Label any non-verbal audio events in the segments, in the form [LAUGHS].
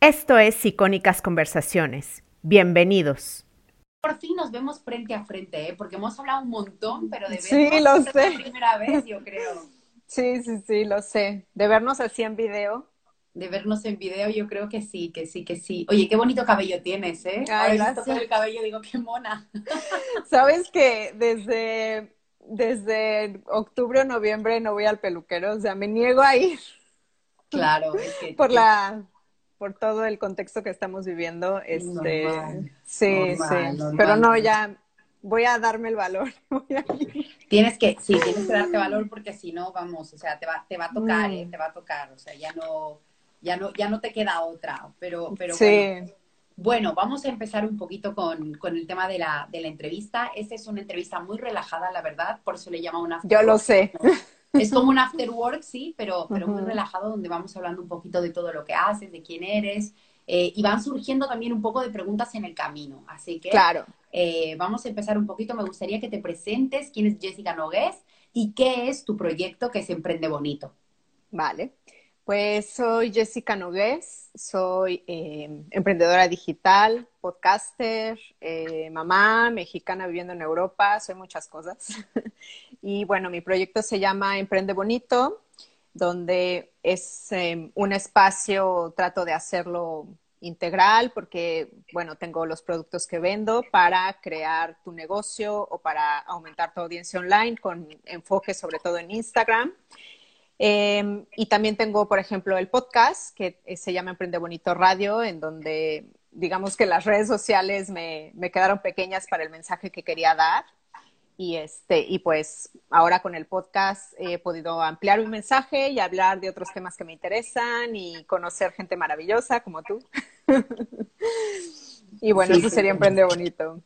Esto es Icónicas Conversaciones. Bienvenidos. Por fin nos vemos frente a frente, ¿eh? porque hemos hablado un montón, pero de vernos Sí, lo es sé. la primera vez, yo creo. Sí, sí, sí, lo sé. De vernos así en video. De vernos en video, yo creo que sí, que sí, que sí. Oye, qué bonito cabello tienes, ¿eh? Ay, Ahora gracias. todo el cabello, digo, qué mona. [LAUGHS] Sabes que desde, desde octubre o noviembre no voy al peluquero, o sea, me niego a ir Claro, es que... [LAUGHS] por la, por todo el contexto que estamos viviendo. Este, Normal, sí, normal, sí. normal. Pero no, ya voy a darme el valor. [LAUGHS] Tienes que, sí, tienes que darte valor porque si no, vamos, o sea, te va, te va a tocar, Mm. ¿eh? Te va a tocar, o sea, ya no, ya no, ya no te queda otra, pero, pero Sí. bueno. Bueno, vamos a empezar un poquito con, con el tema de la, de la entrevista. Esta es una entrevista muy relajada, la verdad, por eso le llama una Yo lo sé. [LAUGHS] Es como un after work, sí, pero, pero muy relajado, donde vamos hablando un poquito de todo lo que haces, de quién eres, eh, y van surgiendo también un poco de preguntas en el camino. Así que Claro. eh, vamos a empezar un poquito. Me gustaría que te presentes quién es Jessica Nogués y qué es tu proyecto que es Emprende Bonito. Vale, pues soy Jessica Nogués, soy eh, emprendedora digital, podcaster, eh, mamá mexicana viviendo en Europa, soy muchas cosas. [LAUGHS] Y bueno, mi proyecto se llama Emprende Bonito, donde es eh, un espacio, trato de hacerlo integral porque, bueno, tengo los productos que vendo para crear tu negocio o para aumentar tu audiencia online con enfoque sobre todo en Instagram. Eh, y también tengo, por ejemplo, el podcast que eh, se llama Emprende Bonito Radio, en donde digamos que las redes sociales me, me quedaron pequeñas para el mensaje que quería dar. Y, este, y pues ahora con el podcast he podido ampliar mi mensaje y hablar de otros temas que me interesan y conocer gente maravillosa como tú. [LAUGHS] y bueno, Sí, eso sería sí. Emprende Bonito.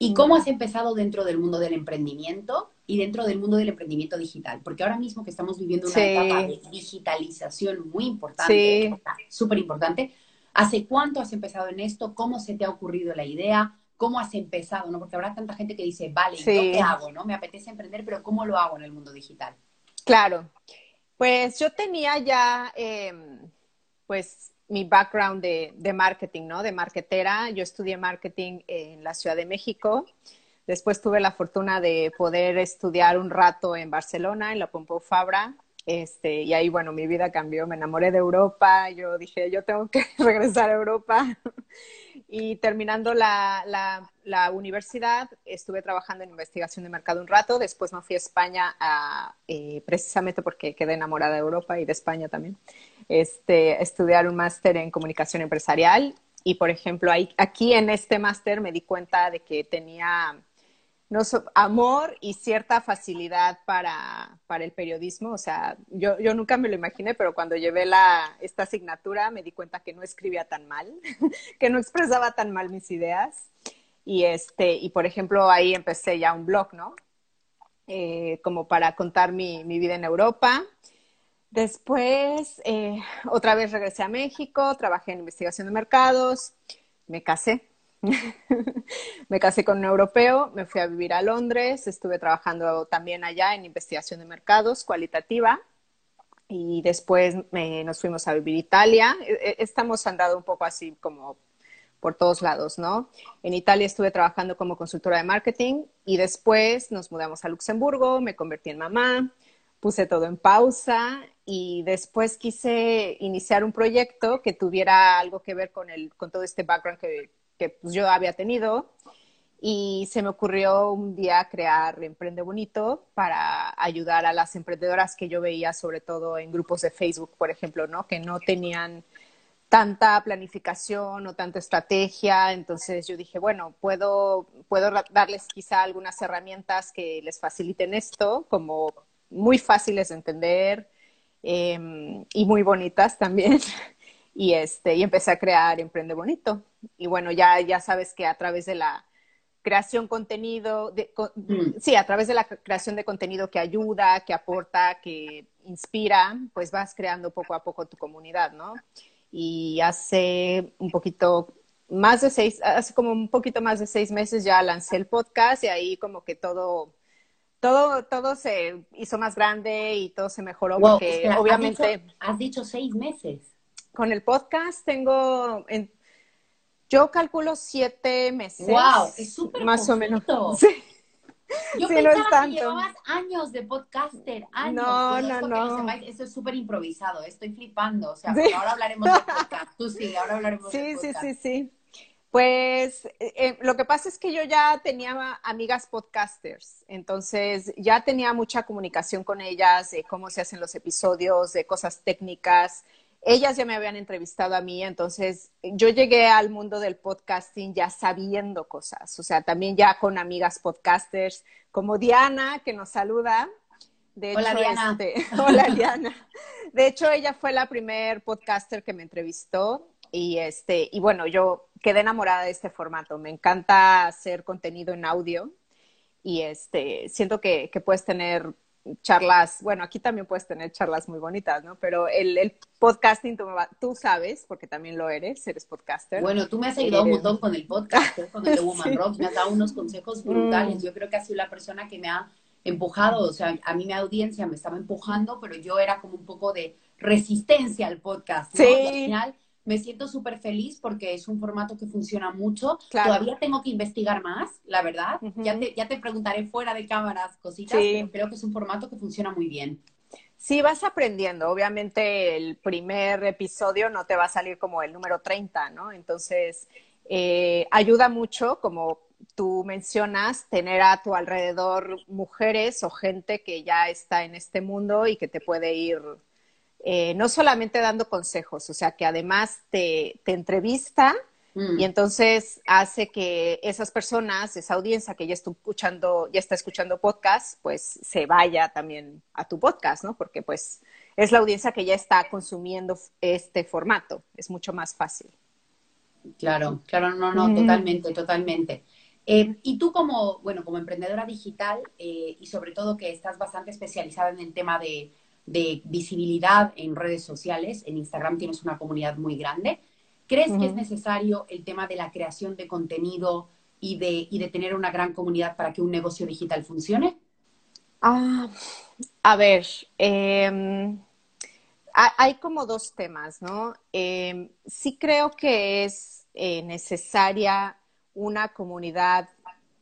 ¿Y cómo has empezado dentro del mundo del emprendimiento y dentro del mundo del emprendimiento digital? Porque ahora mismo que estamos viviendo una Sí. etapa de digitalización muy importante, Sí. súper importante, ¿hace cuánto has empezado en esto? ¿Cómo se te ha ocurrido la idea? ¿Cómo has empezado? ¿no? Porque habrá tanta gente que dice, vale, ¿yo qué hago? ¿no? Me apetece emprender, pero ¿cómo lo hago en el mundo digital? Claro, pues yo tenía ya, eh, pues, mi background de, de marketing, ¿no? De marketera. Yo estudié marketing en la Ciudad de México. Después tuve la fortuna de poder estudiar un rato en Barcelona, en la Pompeu Fabra. Este, y ahí, bueno, mi vida cambió. Me enamoré de Europa. Yo dije, yo tengo que [LAUGHS] regresar a Europa. [LAUGHS] Y terminando la, la, la universidad, estuve trabajando en investigación de mercado un rato. Después me fui a España a, eh, precisamente porque quedé enamorada de Europa y de España también. Este, estudiar un máster en comunicación empresarial. Y, por ejemplo, ahí, aquí en este máster me di cuenta de que tenía no, so- amor y cierta facilidad para, para el periodismo. O sea, yo, yo nunca me lo imaginé, pero cuando llevé la, esta asignatura me di cuenta que no escribía tan mal, [LAUGHS] que no expresaba tan mal mis ideas. Y, este, y por ejemplo, ahí empecé ya un blog, ¿no? Eh, como para contar mi, mi vida en Europa. Después, eh, otra vez regresé a México, trabajé en investigación de mercados, me casé. [LAUGHS] me casé con un europeo, me fui a vivir a Londres, estuve trabajando también allá en investigación de mercados cualitativa y después me- nos fuimos a vivir a Italia. E- e- Estamos andando un poco así como por todos lados, ¿no? En Italia estuve trabajando como consultora de marketing y después nos mudamos a Luxemburgo, me convertí en mamá, puse todo en pausa y después quise iniciar un proyecto que tuviera algo que ver con, el, con todo este background que, que pues, yo había tenido y se me ocurrió un día crear Emprende Bonito para ayudar a las emprendedoras que yo veía, sobre todo en grupos de Facebook, por ejemplo, ¿no? Que no tenían tanta planificación o tanta estrategia. Entonces yo dije, bueno, puedo, puedo darles quizá algunas herramientas que les faciliten esto, como muy fáciles de entender eh, y muy bonitas también. [LAUGHS] Y, este, y empecé a crear Emprende Bonito. Y bueno, ya, ya sabes que a través de la creación contenido, de, co- Mm. sí, a través de la creación de contenido que ayuda, que aporta, que inspira, pues vas creando poco a poco tu comunidad, ¿no? Y hace un poquito más de seis, hace como un poquito más de seis meses ya lancé el podcast y ahí como que todo, todo, todo se hizo más grande y todo se mejoró Wow, porque espera, ¿has obviamente dicho- Has dicho, seis meses. Con el podcast tengo, yo calculo siete meses. ¡Wow! Es súper Más o menos. [LAUGHS] Sí. Yo pensaba que llevabas años de podcaster, años. No, no, no. eso es súper improvisado, estoy flipando. O sea, ahora hablaremos de [LAUGHS] podcast. Tú sí, ahora hablaremos de podcast. Sí, sí, sí, Pues eh, eh, lo que pasa es que yo ya tenía amigas podcasters, entonces ya tenía mucha comunicación con ellas de cómo se hacen los episodios, de cosas técnicas, ellas ya me habían entrevistado a mí, entonces yo llegué al mundo del podcasting ya sabiendo cosas, o sea, también ya con amigas podcasters como Diana, que nos saluda. De hola, Diana. Este, [LAUGHS] hola, Diana. De hecho, ella fue la primer podcaster que me entrevistó y, este, y bueno, yo quedé enamorada de este formato. Me encanta hacer contenido en audio y este, siento que, que puedes tener charlas, bueno, aquí también puedes tener charlas muy bonitas, ¿no? Pero el, el podcasting, tú, sabes, porque también lo eres, eres podcaster. Bueno, tú me has ayudado un montón con el podcast, ¿eh? con el de [LAUGHS] Woman Rock, me has dado unos consejos brutales. Mm. Yo creo que has sido la persona que me ha empujado, o sea, a mí mi audiencia me estaba empujando, pero yo era como un poco de resistencia al podcast, ¿no? Sí. Y al final me siento súper feliz porque es un formato que funciona mucho. Todavía tengo que investigar más, la verdad. ya, te, ya te preguntaré fuera de cámaras cositas, pero creo que es un formato que funciona muy bien. Sí, vas aprendiendo. Obviamente el primer episodio no te va a salir como el número 30, ¿no? Entonces, eh, ayuda mucho, como tú mencionas, tener a tu alrededor mujeres o gente que ya está en este mundo y que te puede ir eh, no solamente dando consejos, o sea, que además te, entrevista mm. y entonces hace que esas personas, esa audiencia que ya está escuchando, ya está escuchando podcast, pues se vaya también a tu podcast, ¿no? Porque pues es la audiencia que ya está consumiendo este formato, es mucho más fácil. Claro, claro, no, no, totalmente, totalmente. Eh, y tú como, bueno, como emprendedora digital eh, y sobre todo que estás bastante especializada en el tema de de visibilidad en redes sociales. En Instagram tienes una comunidad muy grande. ¿Crees que es necesario el tema de la creación de contenido y de, y de tener una gran comunidad para que un negocio digital funcione? Ah, a ver, em, hay como dos temas, ¿no? Em, sí creo que es eh, necesaria una comunidad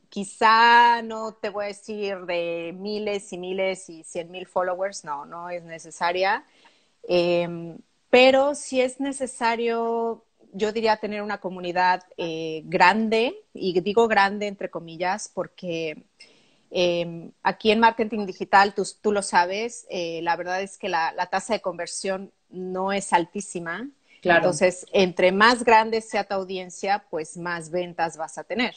Quizá no te voy a decir de miles y miles y cien mil followers, no, no es necesaria. Em, pero si es necesario, yo diría tener una comunidad eh, grande, y digo grande entre comillas, porque em, aquí en marketing digital, tú, lo sabes, eh, la verdad es que la, tasa de conversión no es altísima. Entonces, entre más grande sea tu audiencia, pues más ventas vas a tener.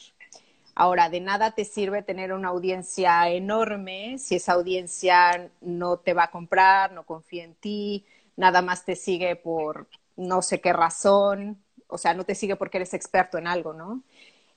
Ahora, de nada te sirve tener una audiencia enorme si esa audiencia no te va a comprar, no confía en ti, nada más te sigue por no sé qué razón, o sea, no te sigue porque eres experto en algo, ¿no?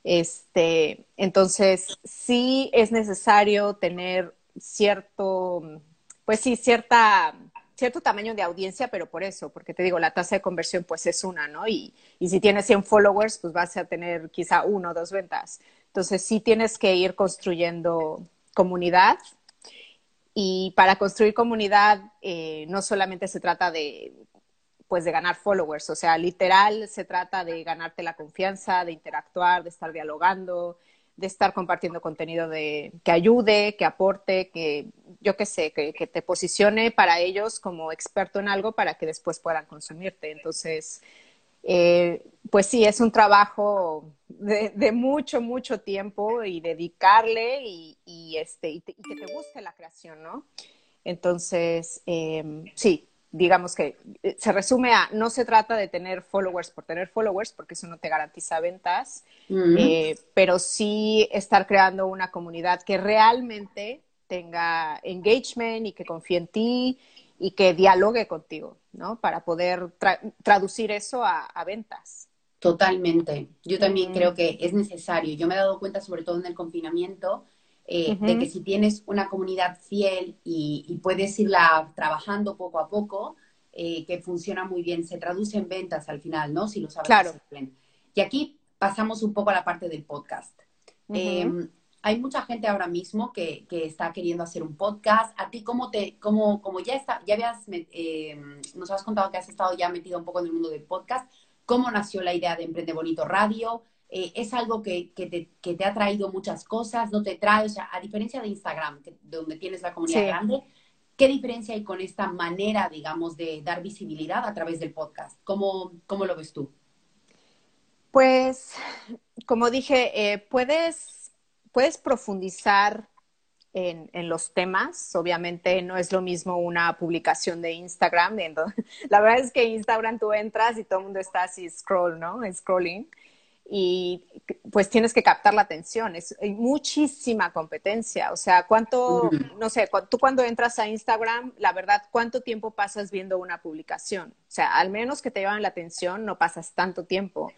Este, entonces, sí es necesario tener cierto, pues sí, cierta, cierto tamaño de audiencia, pero por eso, porque te digo, la tasa de conversión pues es una, ¿no? Y, y si tienes 100 followers, pues vas a tener quizá uno o dos ventas. Entonces sí tienes que ir construyendo comunidad y para construir comunidad eh, no solamente se trata de pues de ganar followers, o sea, literal se trata de ganarte la confianza, de interactuar, de estar dialogando, de estar compartiendo contenido de, que ayude, que aporte, que yo qué sé, que, que, te posicione para ellos como experto en algo para que después puedan consumirte. Entonces, eh, pues sí, es un trabajo de, mucho, mucho tiempo y dedicarle y, este, y, que te guste la creación, ¿no? Entonces, em, sí, digamos que eh, se resume a, no se trata de tener followers por tener followers, porque eso no te garantiza ventas, eh, pero sí estar creando una comunidad que realmente tenga engagement y que confíe en ti y que dialogue contigo, ¿no? Para poder traducir eso a, ventas. Totalmente. Yo también creo que es necesario. Yo me he dado cuenta, sobre todo en el confinamiento, eh, de que si tienes una comunidad fiel y, puedes irla trabajando poco a poco, eh, que funciona muy bien, se traduce en ventas al final, ¿no? Si lo sabes claro. bien. Y aquí pasamos un poco a la parte del podcast. Hay mucha gente ahora mismo que, está queriendo hacer un podcast. A ti, ¿cómo te, cómo, como ya está, ya habías, eh, nos has contado que has estado ya metido un poco en el mundo del podcast, ¿cómo nació la idea de Emprende Bonito Radio? Eh, ¿Es algo que, te, ha traído muchas cosas? ¿No te trae? O sea, a diferencia de Instagram, donde tienes la comunidad grande, ¿qué diferencia hay con esta manera, digamos, de dar visibilidad a través del podcast? ¿Cómo, cómo lo ves tú? Pues, como dije, eh, puedes, puedes profundizar en, los temas. Obviamente no es lo mismo una publicación de Instagram. [LAUGHS] La verdad es que Instagram tú entras y todo el mundo está así scroll, ¿no? Scrolling. Y pues tienes que captar la atención. Es, hay muchísima competencia. O sea, ¿cuánto, no sé, tú cuando entras a Instagram, la verdad, ¿cuánto tiempo pasas viendo una publicación? O sea, al menos que te llevan la atención, no pasas tanto tiempo.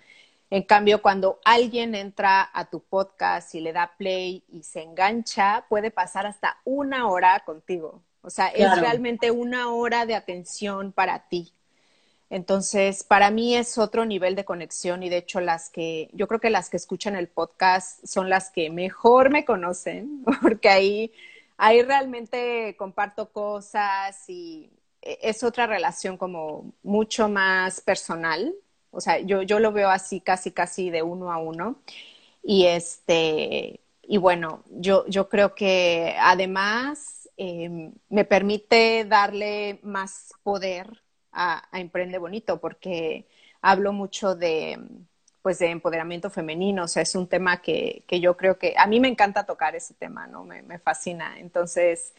En cambio, cuando alguien entra a tu podcast y le da play y se engancha, puede pasar hasta una hora contigo. O sea, es realmente una hora de atención para ti. Entonces, para mí es otro nivel de conexión y de hecho las que, yo creo que las que escuchan el podcast son las que mejor me conocen, [LAUGHS] porque ahí, ahí realmente comparto cosas y e, es otra relación como mucho más personal o sea, yo, yo lo veo así, casi, casi de uno a uno. Y este, y bueno, yo, yo creo que además em, me permite darle más poder a, Emprende Bonito, porque hablo mucho de, pues, de empoderamiento femenino. O sea, es un tema que, que yo creo que a mí me encanta tocar ese tema, ¿no? Me, me fascina. Entonces,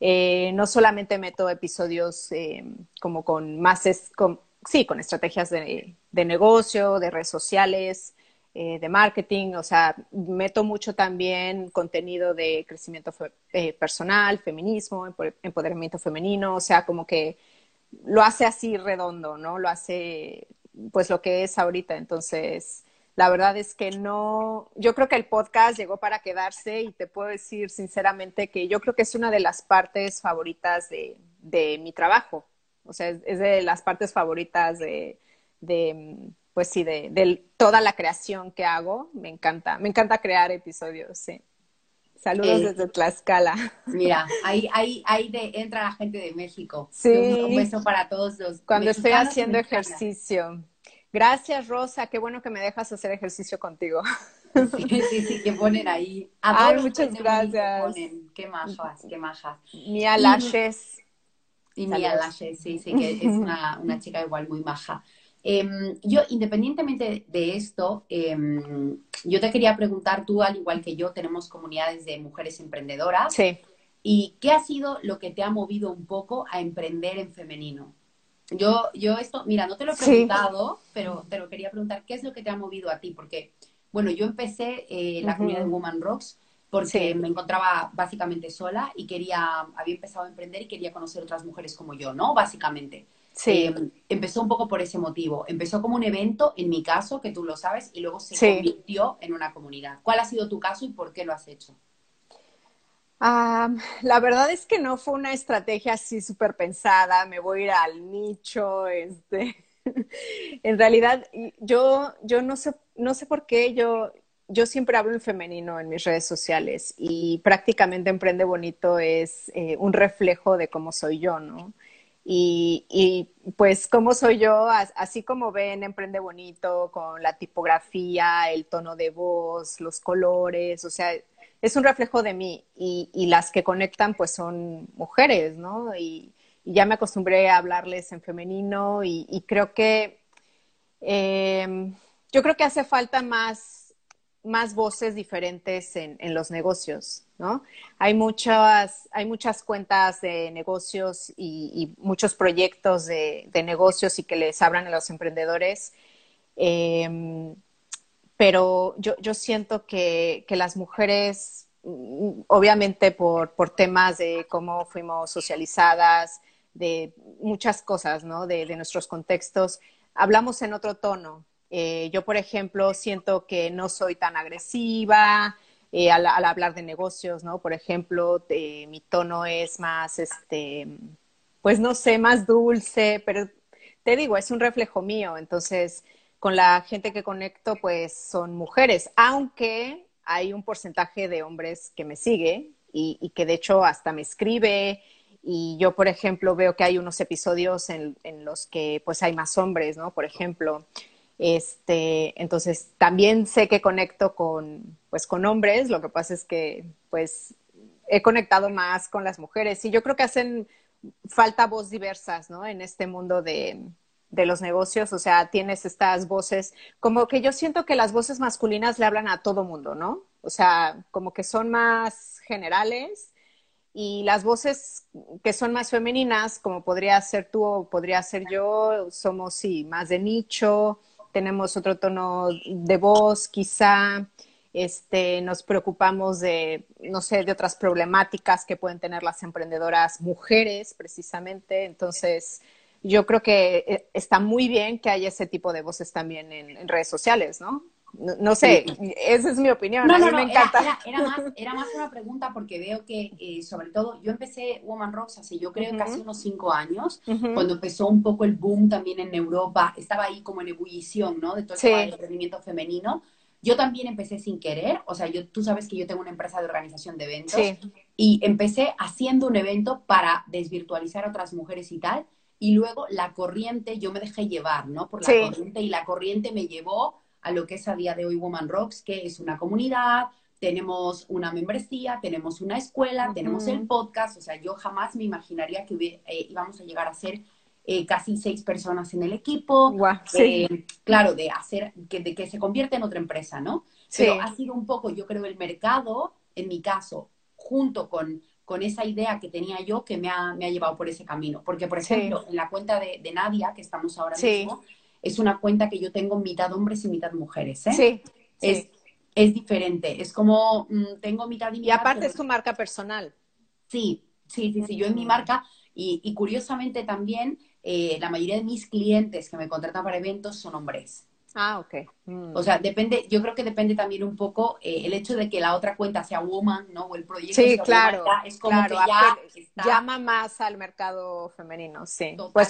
eh, no solamente meto episodios em, como con más, con, sí, con estrategias de, negocio, de redes sociales, eh, de marketing, o sea, meto mucho también contenido de crecimiento eh, personal, feminismo, empoderamiento femenino, o sea, como que lo hace así redondo, ¿no? Lo hace pues lo que es ahorita. Entonces, la verdad es que no, yo creo que el podcast llegó para quedarse y te puedo decir sinceramente que yo creo que es una de las partes favoritas de, de mi trabajo. O sea, es, de las partes favoritas de, pues sí, de, toda la creación que hago. Me encanta, me encanta crear episodios, sí. Saludos eh, desde Tlaxcala. [LAUGHS] Mira, ahí, ahí, ahí entra la gente de México. Sí. Un, beso para todos los. Cuando estoy haciendo ejercicio. Gracias, Rosa. Qué bueno que me dejas hacer ejercicio contigo. Sí, sí, sí, que ponen ahí. [LAUGHS] Ay, muchas gracias. Qué majas, qué majas. Mía Lashes. Y Mia Lashes, sí, sí, que es una, [LAUGHS] una chica igual muy maja. Em, yo, independientemente de esto, em, yo te quería preguntar, tú, al igual que yo, tenemos comunidades de mujeres emprendedoras. Sí. ¿Y qué ha sido lo que te ha movido un poco a emprender en femenino? Yo, yo esto, mira, no te lo he preguntado, pero te lo quería preguntar, ¿qué es lo que te ha movido a ti? Porque, bueno, yo empecé eh, la comunidad de Woman Rocks porque me encontraba básicamente sola y quería, había empezado a emprender y quería conocer otras mujeres como yo, ¿no? Básicamente. Sí. Em, empezó un poco por ese motivo. Empezó como un evento, en mi caso, que tú lo sabes, y luego se convirtió en una comunidad. ¿Cuál ha sido tu caso y por qué lo has hecho? La verdad es que no fue una estrategia así súper pensada, me voy a ir al nicho, este. [LAUGHS] en realidad, yo, yo no sé, no sé por qué yo, yo siempre hablo en femenino en mis redes sociales y prácticamente Emprende Bonito es eh, un reflejo de cómo soy yo, ¿no? Y, y, pues cómo soy yo, así como ven Emprende Bonito con la tipografía, el tono de voz, los colores, o sea, es un reflejo de mí y, y las que conectan pues son mujeres, ¿no? Y, ya me acostumbré a hablarles en femenino y, creo que eh, yo creo que hace falta más más voces diferentes en, los negocios, ¿no? Hay muchas, hay muchas cuentas de negocios y, muchos proyectos de, negocios y que les abran a los emprendedores, em, pero yo, yo siento que, las mujeres, mm, obviamente por, por temas de cómo fuimos socializadas, de muchas cosas, ¿no? De, de nuestros contextos, hablamos en otro tono, eh, yo, por ejemplo, siento que no soy tan agresiva eh, al, hablar de negocios, ¿no? Por ejemplo, mi tono es más, este, pues no sé, más dulce, pero te digo, es un reflejo mío. Entonces, con la gente que conecto, pues son mujeres, aunque hay un porcentaje de hombres que me sigue y, que de hecho hasta me escribe. Y yo, por ejemplo, veo que hay unos episodios en, en los que pues hay más hombres, ¿no? Por ejemplo, este, entonces también sé que conecto con, pues, con hombres, lo que pasa es que, pues, he conectado más con las mujeres y yo creo que hacen falta voz diversas, ¿no? En este mundo de, de los negocios, o sea, tienes estas voces, como que yo siento que las voces masculinas le hablan a todo mundo, ¿no? O sea, como que son más generales y las voces que son más femeninas, como podría ser tú o podría ser yo, somos, sí, más de nicho, tenemos otro tono de voz, quizá este, nos preocupamos de, no sé, de otras problemáticas que pueden tener las emprendedoras mujeres, precisamente. Entonces, yo creo que eh, está muy bien que haya ese tipo de voces también en, redes sociales, ¿no? ¿No? sé, esa es mi opinión. No, no, no, me encanta. Era, más, [LAUGHS] era, más, una pregunta porque veo que, eh, sobre todo, yo empecé Woman Rocks hace, yo creo, casi unos cinco años, cuando empezó un poco el boom también en Europa. Estaba ahí como en ebullición, ¿no? De todo el movimiento femenino. Yo también empecé sin querer, o sea, yo, tú sabes que yo tengo una empresa de organización de eventos y empecé haciendo un evento para desvirtualizar a otras mujeres y tal, y luego la corriente, yo me dejé llevar, ¿no? Por la corriente y la corriente me llevó a lo que es a día de hoy Woman Rocks, que es una comunidad, tenemos una membresía, tenemos una escuela, tenemos el podcast, o sea, yo jamás me imaginaría que eh, íbamos a llegar a ser eh, casi seis personas en el equipo, eh, claro, de hacer, que, de que se convierte en otra empresa, ¿no? Pero ha sido un poco, yo creo, el mercado, en mi caso, junto con con esa idea que tenía yo que me ha, me ha llevado por ese camino. Porque, por ejemplo, en la cuenta de, Nadia, que estamos ahora mismo, es una cuenta que yo tengo mitad hombres y mitad mujeres. ¿eh? Sí. Es, es diferente. Es como mm, tengo mitad y mitad. Y aparte es tu marca personal. Sí, sí, sí, sí. Yo en mi marca, y, y curiosamente también, eh, la mayoría de mis clientes que me contratan para eventos son hombres. Ah, ok. Mm. O sea, depende, yo creo que depende también un poco eh, el hecho de que la otra cuenta sea woman, ¿no? O el proyecto sí, claro, es como que ya llama más al mercado femenino, sí. Pues,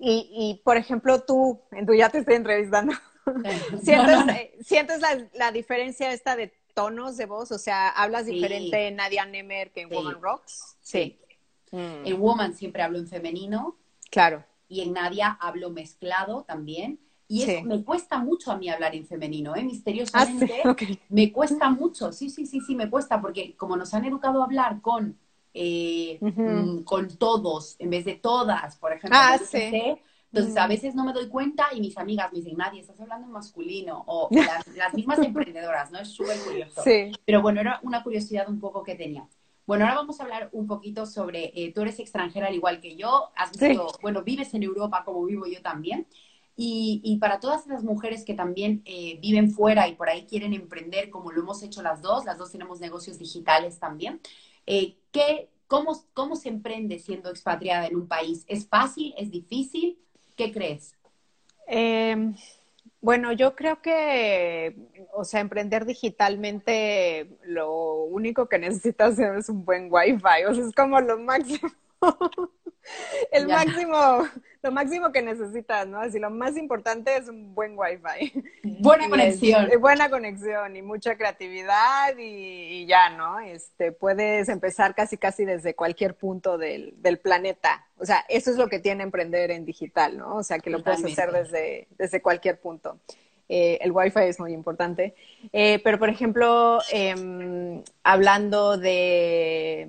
y, y, por ejemplo, tú, en tu ya te estoy entrevistando, [LAUGHS] ¿sientes, eh, ¿sientes la, diferencia esta de tonos de voz? O sea, ¿hablas diferente en Nadia Nemer que en Woman Rocks? Sí. En Woman siempre hablo en femenino. Claro. Y en Nadia hablo mezclado también y eso me cuesta mucho a mí hablar en femenino, ¿eh? Misteriosamente. [LAUGHS] Ah, me cuesta mucho, sí, sí, sí, sí, me cuesta, porque como nos han educado a hablar con, eh, mm, con todos en vez de todas, por ejemplo. Ah, entonces, a veces no me doy cuenta y mis amigas me dicen, nadie, estás hablando en masculino. O [LAUGHS] las, mismas emprendedoras, ¿no? Es súper curioso. Pero bueno, era una curiosidad un poco que tenía. Bueno, ahora vamos a hablar un poquito sobre, eh, tú eres extranjera al igual que yo, has visto, bueno, vives en Europa como vivo yo también. Y, para todas esas mujeres que también eh, viven fuera y por ahí quieren emprender, como lo hemos hecho las dos, las dos tenemos negocios digitales también, eh, ¿qué, cómo, ¿cómo se emprende siendo expatriada en un país? ¿Es fácil? ¿Es difícil? ¿Qué crees? Em, bueno, yo creo que, o sea, emprender digitalmente, lo único que necesitas [LAUGHS] es un buen wifi, o sea, es como lo máximo. [LAUGHS] el máximo, lo máximo que necesitas, ¿no? Así lo más importante es un buen wifi. Buena conexión. buena conexión y mucha creatividad y, ya, ¿no? Este, puedes empezar casi casi desde cualquier punto del, planeta. O sea, eso es lo que tiene emprender en digital, ¿no? O sea, que lo puedes hacer desde, desde cualquier punto. Eh, el wifi es muy importante. Eh, pero, por ejemplo, em, hablando de,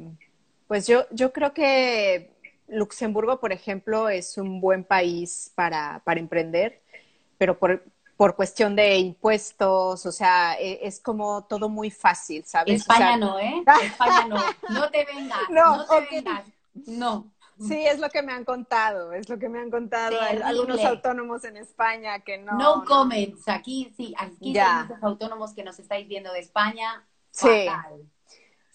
pues yo, yo creo que Luxemburgo, por ejemplo, es un buen país para, para emprender, pero por, por, cuestión de impuestos, o sea, e, es, como todo muy fácil, ¿sabes? España no, ¿eh? [LAUGHS] España no. No te vengas, [LAUGHS] no, te vengas. No. Sí, es lo que me han contado, es lo que me han contado algunos autónomos en España que no. No comments, aquí sí, aquí ya. los autónomos que nos estáis viendo de España. Fatal.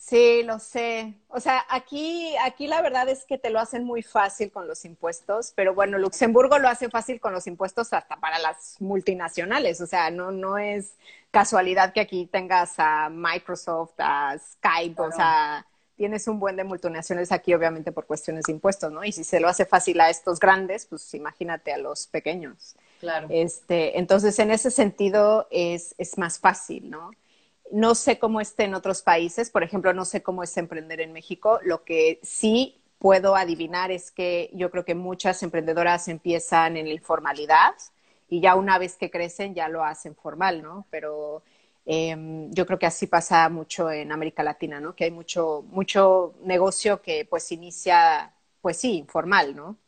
Sí. Lo sé. O sea, aquí, aquí la verdad es que te lo hacen muy fácil con los impuestos, pero bueno, Luxemburgo lo hace fácil con los impuestos hasta para las multinacionales. O sea, no, no es casualidad que aquí tengas a Microsoft, a Skype, o sea, tienes un buen de multinacionales aquí, obviamente, por cuestiones de impuestos, ¿no? Y si se lo hace fácil a estos grandes, pues imagínate a los pequeños. Claro. Este, entonces, en ese sentido, es, es más fácil, ¿no? No sé cómo esté en otros países, por ejemplo, no sé cómo es emprender en México. Lo que sí puedo adivinar es que yo creo que muchas emprendedoras empiezan en la informalidad y ya una vez que crecen ya lo hacen formal, ¿no? Pero em, yo creo que así pasa mucho en América Latina, ¿no? Que hay mucho, mucho negocio que pues inicia, pues sí, informal, ¿no?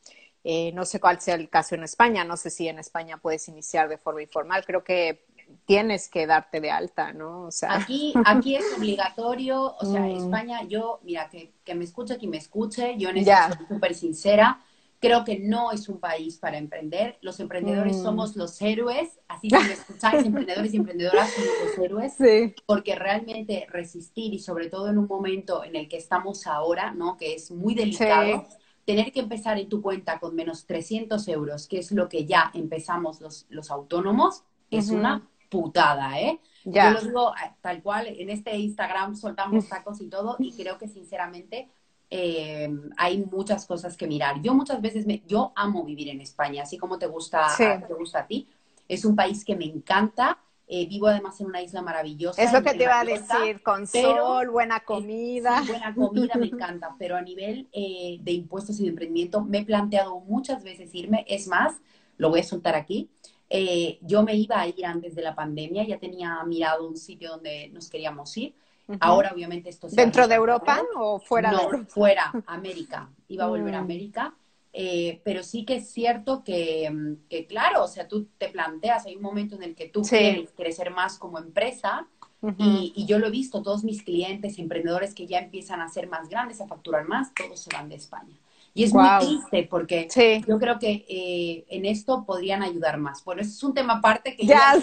Eh, no sé cuál sea el caso en España, no sé si en España puedes iniciar de forma informal, creo que tienes que darte de alta, ¿no? O sea... Aquí, aquí es obligatorio, o sea, mm. España, yo, mira, que, que, me escuche quien me escuche, yo en eso soy súper sincera, creo que no es un país para emprender, los emprendedores mm. somos los héroes, así que me escucháis, emprendedores y emprendedoras somos los héroes, sí. porque realmente resistir y sobre todo en un momento en el que estamos ahora, ¿no? Que es muy delicado. Tener que empezar en tu cuenta con menos 300 euros, que es lo que ya empezamos los, los autónomos, es una putada, ¿eh? Yo lo digo eh, tal cual, en este Instagram soltamos tacos y todo, y creo que sinceramente eh, hay muchas cosas que mirar. Yo muchas veces, me, yo amo vivir en España, así como te gusta, te gusta a ti. Es un país que me encanta. Eh, vivo además en una isla maravillosa. Es lo que te iba a decir, con sol, buena comida. buena comida, me encanta, pero a nivel de impuestos y de emprendimiento me he planteado muchas veces irme. Es más, lo voy a soltar aquí. Eh, yo me iba a ir antes de la pandemia, ya tenía mirado un sitio donde nos queríamos ir. Ahora, obviamente, esto se ¿Dentro de Europa o fuera no, de Europa? fuera, [LAUGHS] América. Iba a volver a mm. América. Eh, pero sí que es cierto que, claro, o sea, tú te planteas, hay un momento en el que tú quieres crecer más como empresa y, y, yo lo he visto, todos mis clientes, emprendedores que ya empiezan a ser más grandes, a facturar más, todos se van de España. Y es muy triste porque yo creo que eh, en esto podrían ayudar más. Bueno, ese es un tema aparte que ya,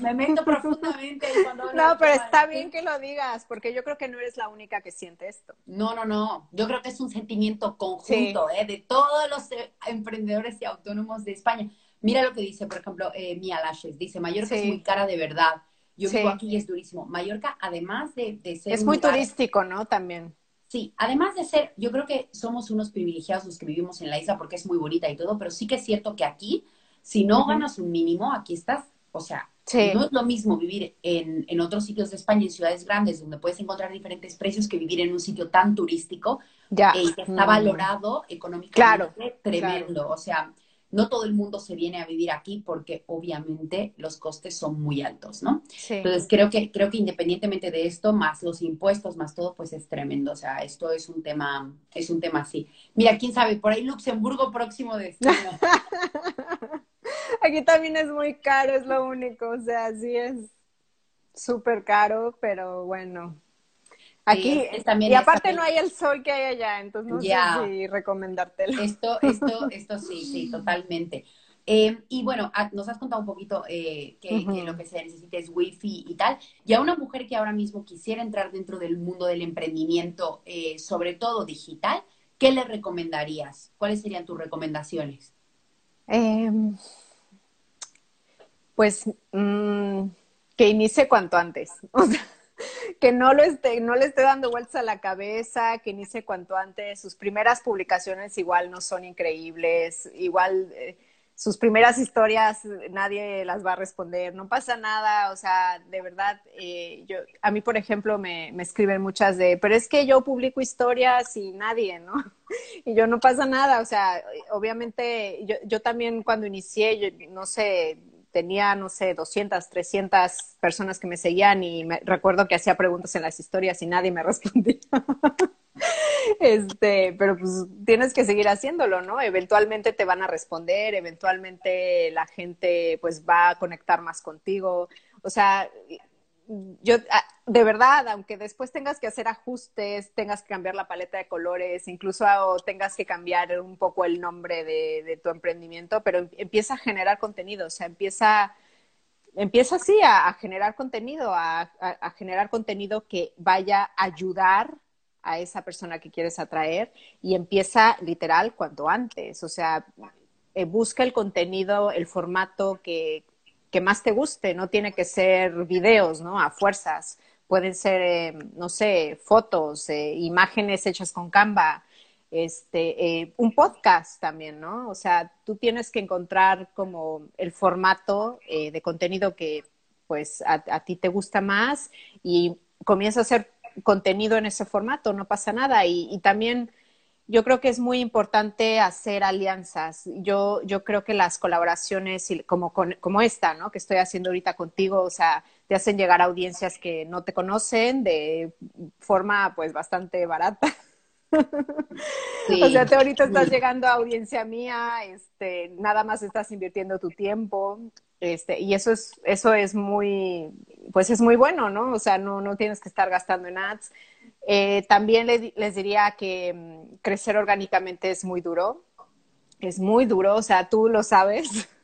me, meto profundamente. [LAUGHS] no, pero está bien que lo digas, porque yo creo que no eres la única que siente esto. No, no, no. Yo creo que es un sentimiento conjunto ¿eh? de todos los eh, emprendedores y autónomos de España. Mira lo que dice, por ejemplo, eh, Mia Lashes. Dice, Mallorca es muy cara de verdad. Yo vivo aquí y es durísimo. Mallorca, además de, ser... Es muy turístico, ¿no? También. Sí, además de ser, yo creo que somos unos privilegiados los que vivimos en la isla porque es muy bonita y todo, pero sí que es cierto que aquí, si no ganas un mínimo, aquí estás, o sea, no es lo mismo vivir en, en, otros sitios de España, en ciudades grandes, donde puedes encontrar diferentes precios, que vivir en un sitio tan turístico ya. Eh, que está mm. valorado económicamente claro, tremendo. O sea, no todo el mundo se viene a vivir aquí porque obviamente los costes son muy altos, ¿no? Entonces creo que, creo que independientemente de esto, más los impuestos, más todo, pues es tremendo. O sea, esto es un tema, es un tema así. Mira, quién sabe, por ahí Luxemburgo próximo destino. [LAUGHS] aquí también es muy caro, es lo único. O sea, sí es súper caro, pero bueno, Aquí, también y aparte no hay el sol que hay allá, entonces no sé si recomendártelo. Esto, esto, esto sí, sí, [LAUGHS] totalmente. Eh, y bueno, ah, nos has contado un poquito eh, que, lo que se necesita es wifi y tal. Y a una mujer que ahora mismo quisiera entrar dentro del mundo del emprendimiento, eh, sobre todo digital, ¿qué le recomendarías? ¿Cuáles serían tus recomendaciones? Em, pues mm, que inicie cuanto antes. [LAUGHS] O sea, que no, lo esté, no le esté dando vueltas a la cabeza, que inicie cuanto antes. Sus primeras publicaciones igual no son increíbles, igual eh, sus primeras historias nadie las va a responder, no pasa nada, o sea, de verdad, eh, yo, a mí, por ejemplo, me, me, escriben muchas de, pero es que yo publico historias y nadie, ¿no? [LAUGHS] Y yo no pasa nada, o sea, obviamente yo, yo también cuando inicié, yo, no sé, tenía, no sé, 200, 300 personas que me seguían y me, recuerdo que hacía preguntas en las historias y nadie me [LAUGHS] respondía. este, pero pues tienes que seguir haciéndolo, ¿no? Eventualmente te van a responder, eventualmente la gente pues va a conectar más contigo. O sea, yo, ah, de verdad, aunque después tengas que hacer ajustes, tengas que cambiar la paleta de colores, incluso tengas que cambiar un poco el nombre de, tu emprendimiento, pero em, empieza a generar contenido, o sea, empieza, empieza así a, generar contenido, a, generar contenido que vaya a ayudar a esa persona que quieres atraer y empieza literal cuanto antes, o sea, eh, busca el contenido, el formato que, que más te guste, no tiene que ser videos, ¿no? A fuerzas. Pueden ser, eh, no sé, fotos, eh, imágenes hechas con Canva, este, eh, un podcast también, ¿no? O sea, tú tienes que encontrar como el formato de contenido que, pues a, ti te gusta más y comienza a hacer contenido en ese formato, no pasa nada. Y, también yo creo que es muy importante hacer alianzas. Yo, yo creo que las colaboraciones como, como esta, ¿no? Que estoy haciendo ahorita contigo, o sea, te hacen llegar a audiencias que no te conocen de forma pues bastante barata. [LAUGHS] o sea, te ahorita estás llegando a audiencia mía, este, nada más estás invirtiendo tu tiempo, este, y eso es, eso es muy, pues es muy bueno, ¿no? O sea, no, no tienes que estar gastando en ads. Eh, también les diría que mm, crecer orgánicamente es muy duro, es muy duro, o sea, tú lo sabes. [LAUGHS]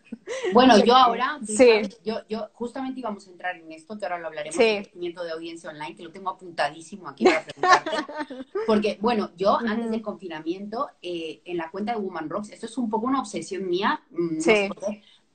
Bueno, yo [LAUGHS] ahora, sí. yo, yo justamente íbamos a entrar en esto, que ahora lo hablaremos, el crecimiento de audiencia online, que lo tengo apuntadísimo aquí para preguntarte. [LAUGHS] Porque, bueno, yo antes del confinamiento, eh, en la cuenta de Woman Rocks, esto es un poco una obsesión mía, mm, sí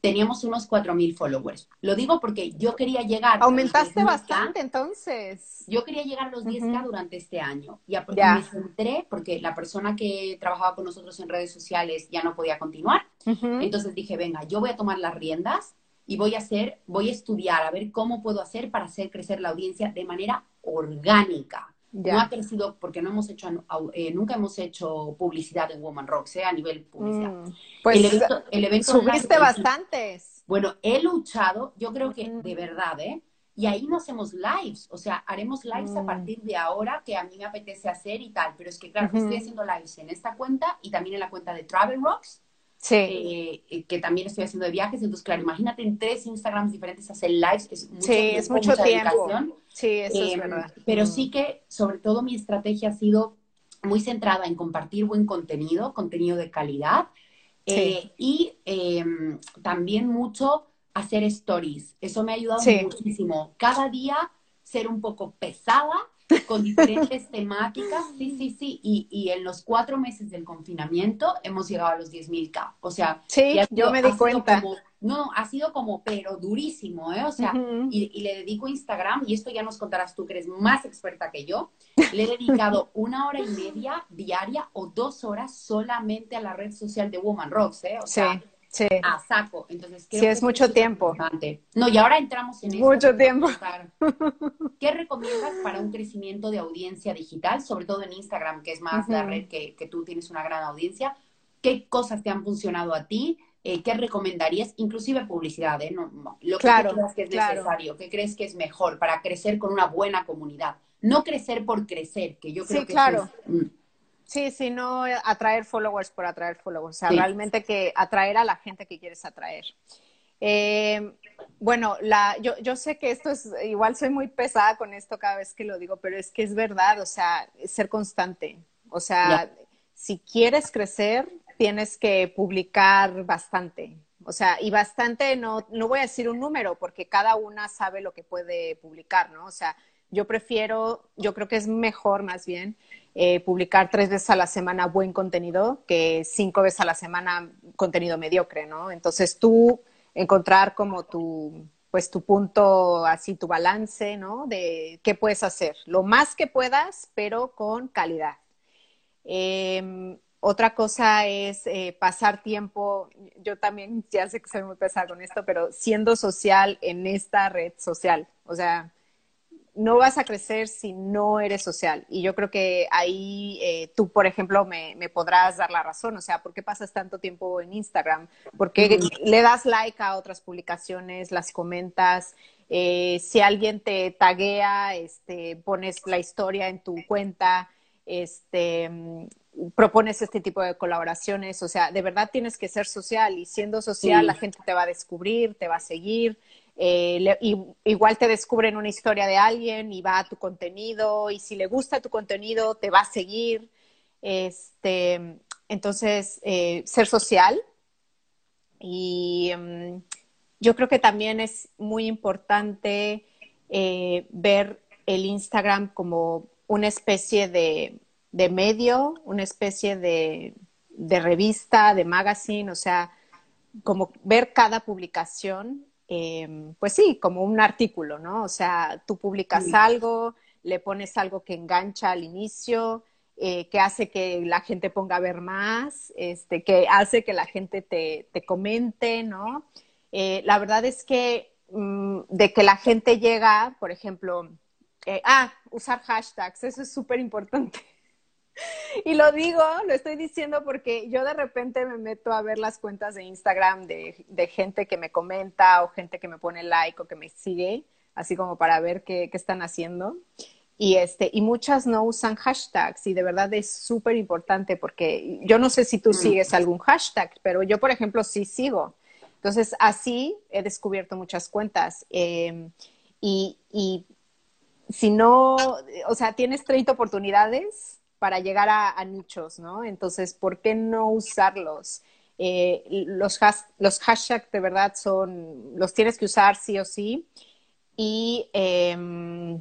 teníamos unos 4.000 followers. Lo digo porque yo quería llegar... Aumentaste bastante entonces. Yo quería llegar a los 10K durante este año. Y a, me centré porque la persona que trabajaba con nosotros en redes sociales ya no podía continuar. Entonces dije, venga, yo voy a tomar las riendas y voy a hacer, voy a estudiar a ver cómo puedo hacer para hacer crecer la audiencia de manera orgánica. No ha crecido porque no hemos hecho, eh, nunca hemos hecho publicidad en Woman Rocks, eh, a nivel publicidad. Mm, pues el evento, el evento subiste bastantes. Bueno, he luchado, yo creo que de verdad, ¿eh? Y ahí no hacemos lives, o sea, haremos lives a mm. partir de ahora que a mí me apetece hacer y tal, pero es que claro, estoy haciendo lives en esta cuenta y también en la cuenta de Travel Rocks Sí. Eh, eh, que también estoy haciendo de viajes. Entonces, claro, imagínate en tres Instagrams diferentes hacer lives. Es mucho sí, tiempo, es mucho tiempo. Sí, eso es em, verdad. Pero mm. sí que, sobre todo, mi estrategia ha sido muy centrada en compartir buen contenido, contenido de calidad. Eh, y em, también mucho hacer stories. Eso me ha ayudado muchísimo. Cada día ser un poco pesada con diferentes temáticas, sí, sí, sí, y, y, en los cuatro meses del confinamiento hemos llegado a los 10.000K, o sea, sí, yo me di cuenta. no, ha sido como, pero durísimo, ¿eh? O sea, y, y, le dedico Instagram, y esto ya nos contarás tú que eres más experta que yo, le he dedicado [LAUGHS] una hora y media diaria o dos horas solamente a la red social de Woman Rocks, ¿eh? O sea, sí. a saco. Entonces, sí, es mucho tiempo. No, y ahora entramos en Mucho tiempo. ¿Qué recomiendas para un crecimiento de audiencia digital, sobre todo en Instagram, que es más la red que, tú tienes una gran audiencia? ¿Qué cosas te han funcionado a ti? Eh, ¿Qué recomendarías? Inclusive publicidad, ¿eh? No, lo que crees que es necesario, ¿qué crees que es mejor para crecer con una buena comunidad? No crecer por crecer, que yo creo que claro. es... Mm, Sí, sí, no atraer followers por atraer followers, o sea, realmente que atraer a la gente que quieres atraer. Eh, bueno, la, yo, yo sé que esto es, igual soy muy pesada con esto cada vez que lo digo, pero es que es verdad, o sea, ser constante. O sea, si quieres crecer, tienes que publicar bastante. O sea, y bastante, no, no voy a decir un número, porque cada una sabe lo que puede publicar, ¿no? O sea, yo prefiero, yo creo que es mejor más bien eh, publicar tres veces a la semana buen contenido que cinco veces a la semana contenido mediocre, ¿no? Entonces tú encontrar como tu, pues tu punto, así tu balance, ¿no? De qué puedes hacer, lo más que puedas, pero con calidad. Em, otra cosa es eh, pasar tiempo, yo también ya sé que soy muy pesada con esto, pero siendo social en esta red social, o sea, no vas a crecer si no eres social. Y yo creo que ahí eh, tú, por ejemplo, me, podrás dar la razón. O sea, ¿por qué pasas tanto tiempo en Instagram? ¿Por qué le das like a otras publicaciones, las comentas? Eh, si alguien te taguea, este, pones la historia en tu cuenta, este, propones este tipo de colaboraciones. O sea, de verdad tienes que ser social y siendo social la gente te va a descubrir, te va a seguir. Eh, igual te descubren una historia de alguien y va a tu contenido y si le gusta tu contenido te va a seguir. Este, entonces, eh, ser social. Y mm, yo creo que también es muy importante eh, ver el Instagram como una especie de, medio, una especie de, de revista, de magazine, o sea, como ver cada publicación Em, pues sí, como un artículo, ¿no? O sea, tú publicas algo, le pones algo que engancha al inicio, eh, que hace que la gente ponga a ver más, este, que hace que la gente te, te comente, ¿no? Eh, la verdad es que mm, de que la gente llega, por ejemplo, eh, ah, usar hashtags, eso es súper importante. [LAUGHS] Y lo digo, lo estoy diciendo porque yo de repente me meto a ver las cuentas de Instagram de, de gente que me comenta o gente que me pone like o que me sigue, así como para ver qué, qué están haciendo. Y, este, y muchas no usan hashtags y de verdad es súper importante porque yo no sé si tú sigues algún hashtag, pero yo, por ejemplo, sí sigo. Entonces, así he descubierto muchas cuentas. Em, y, y si no, o sea, tienes 30 oportunidades para llegar a, nichos, ¿no? Entonces, ¿por qué no usarlos? Eh, los, los hashtags de verdad son, los tienes que usar sí o sí. Y em,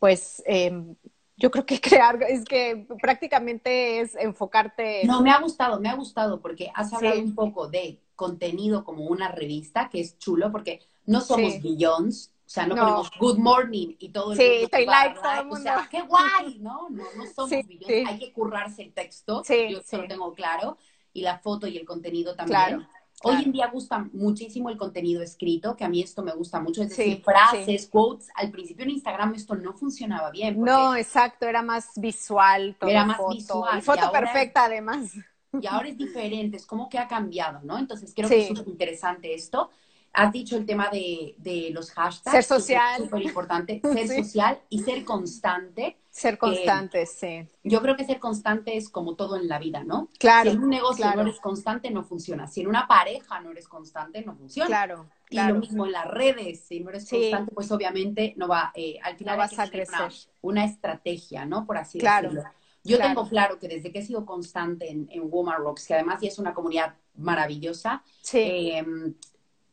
pues em, yo creo que [LAUGHS] crear, es que prácticamente es enfocarte. No, me ha gustado, me ha gustado, porque has hablado un poco de contenido como una revista, que es chulo, porque no somos sí. billions, o sea, no, ponemos good morning y todo el sí, mundo. Sí, like todo el mundo. O sea, qué guay, [LAUGHS] ¿no? No, no somos sí, billions, hay que currarse el texto, yo eso lo tengo claro, y la foto y el contenido también. Claro. Hoy en día gusta muchísimo el contenido escrito, que a mí esto me gusta mucho, es decir, sí, frases, sí. quotes. Al principio en Instagram esto no funcionaba bien. No, exacto, era más visual. Todo era más foto, visual. Y foto y ahora, perfecta además. Y ahora es diferente, es como que ha cambiado, ¿no? Entonces creo sí. que es súper interesante esto. Has dicho el tema de, de los hashtags. Ser social. Súper importante. [LAUGHS] Ser social y ser constante. Ser constante, eh, sí. Yo creo que ser constante es como todo en la vida, ¿no? Claro. Si en un negocio claro. no eres constante, no funciona. Si en una pareja no eres constante, no funciona. Claro. Y claro. lo mismo en las redes, si no eres Sí. constante, pues obviamente no va, eh, al final No vas a crecer. Una, una estrategia, ¿no? Por así Claro. decirlo. Yo Claro. tengo claro que desde que he sido constante en, en Woman Rocks, que además ya es una comunidad maravillosa, Sí. eh,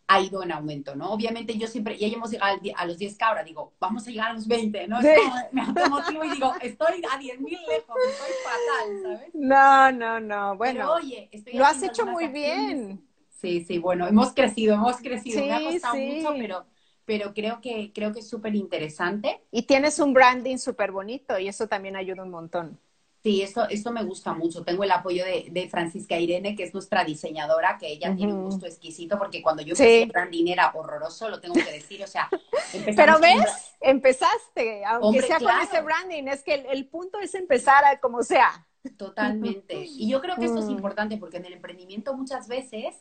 ha ido en aumento, ¿no? Obviamente yo siempre, ya hemos llegado a los 10 ahora, digo, vamos a llegar a los 20, ¿no? Sí. Me automotivo y digo, estoy a 10 mil lejos, estoy fatal, ¿sabes? No, no, no. Bueno, Pero oye, estoy lo has hecho muy bien. Sí, sí, bueno, hemos crecido, hemos crecido, me ha Sí, costado sí. mucho, pero, pero creo que, creo que es súper interesante. Y tienes un branding súper bonito y eso también ayuda un montón. Sí, esto, esto me gusta mucho. Tengo el apoyo de, de Francisca Irene, que es nuestra diseñadora, que ella tiene un gusto exquisito, porque cuando yo empecé branding era horroroso, lo tengo que decir, o sea, [LAUGHS] Pero con- ves, empezaste, aunque Hombre, sea con ese branding, es que el, el punto es empezar a como sea. Totalmente. Y yo creo que esto es Mm. importante porque en el emprendimiento muchas veces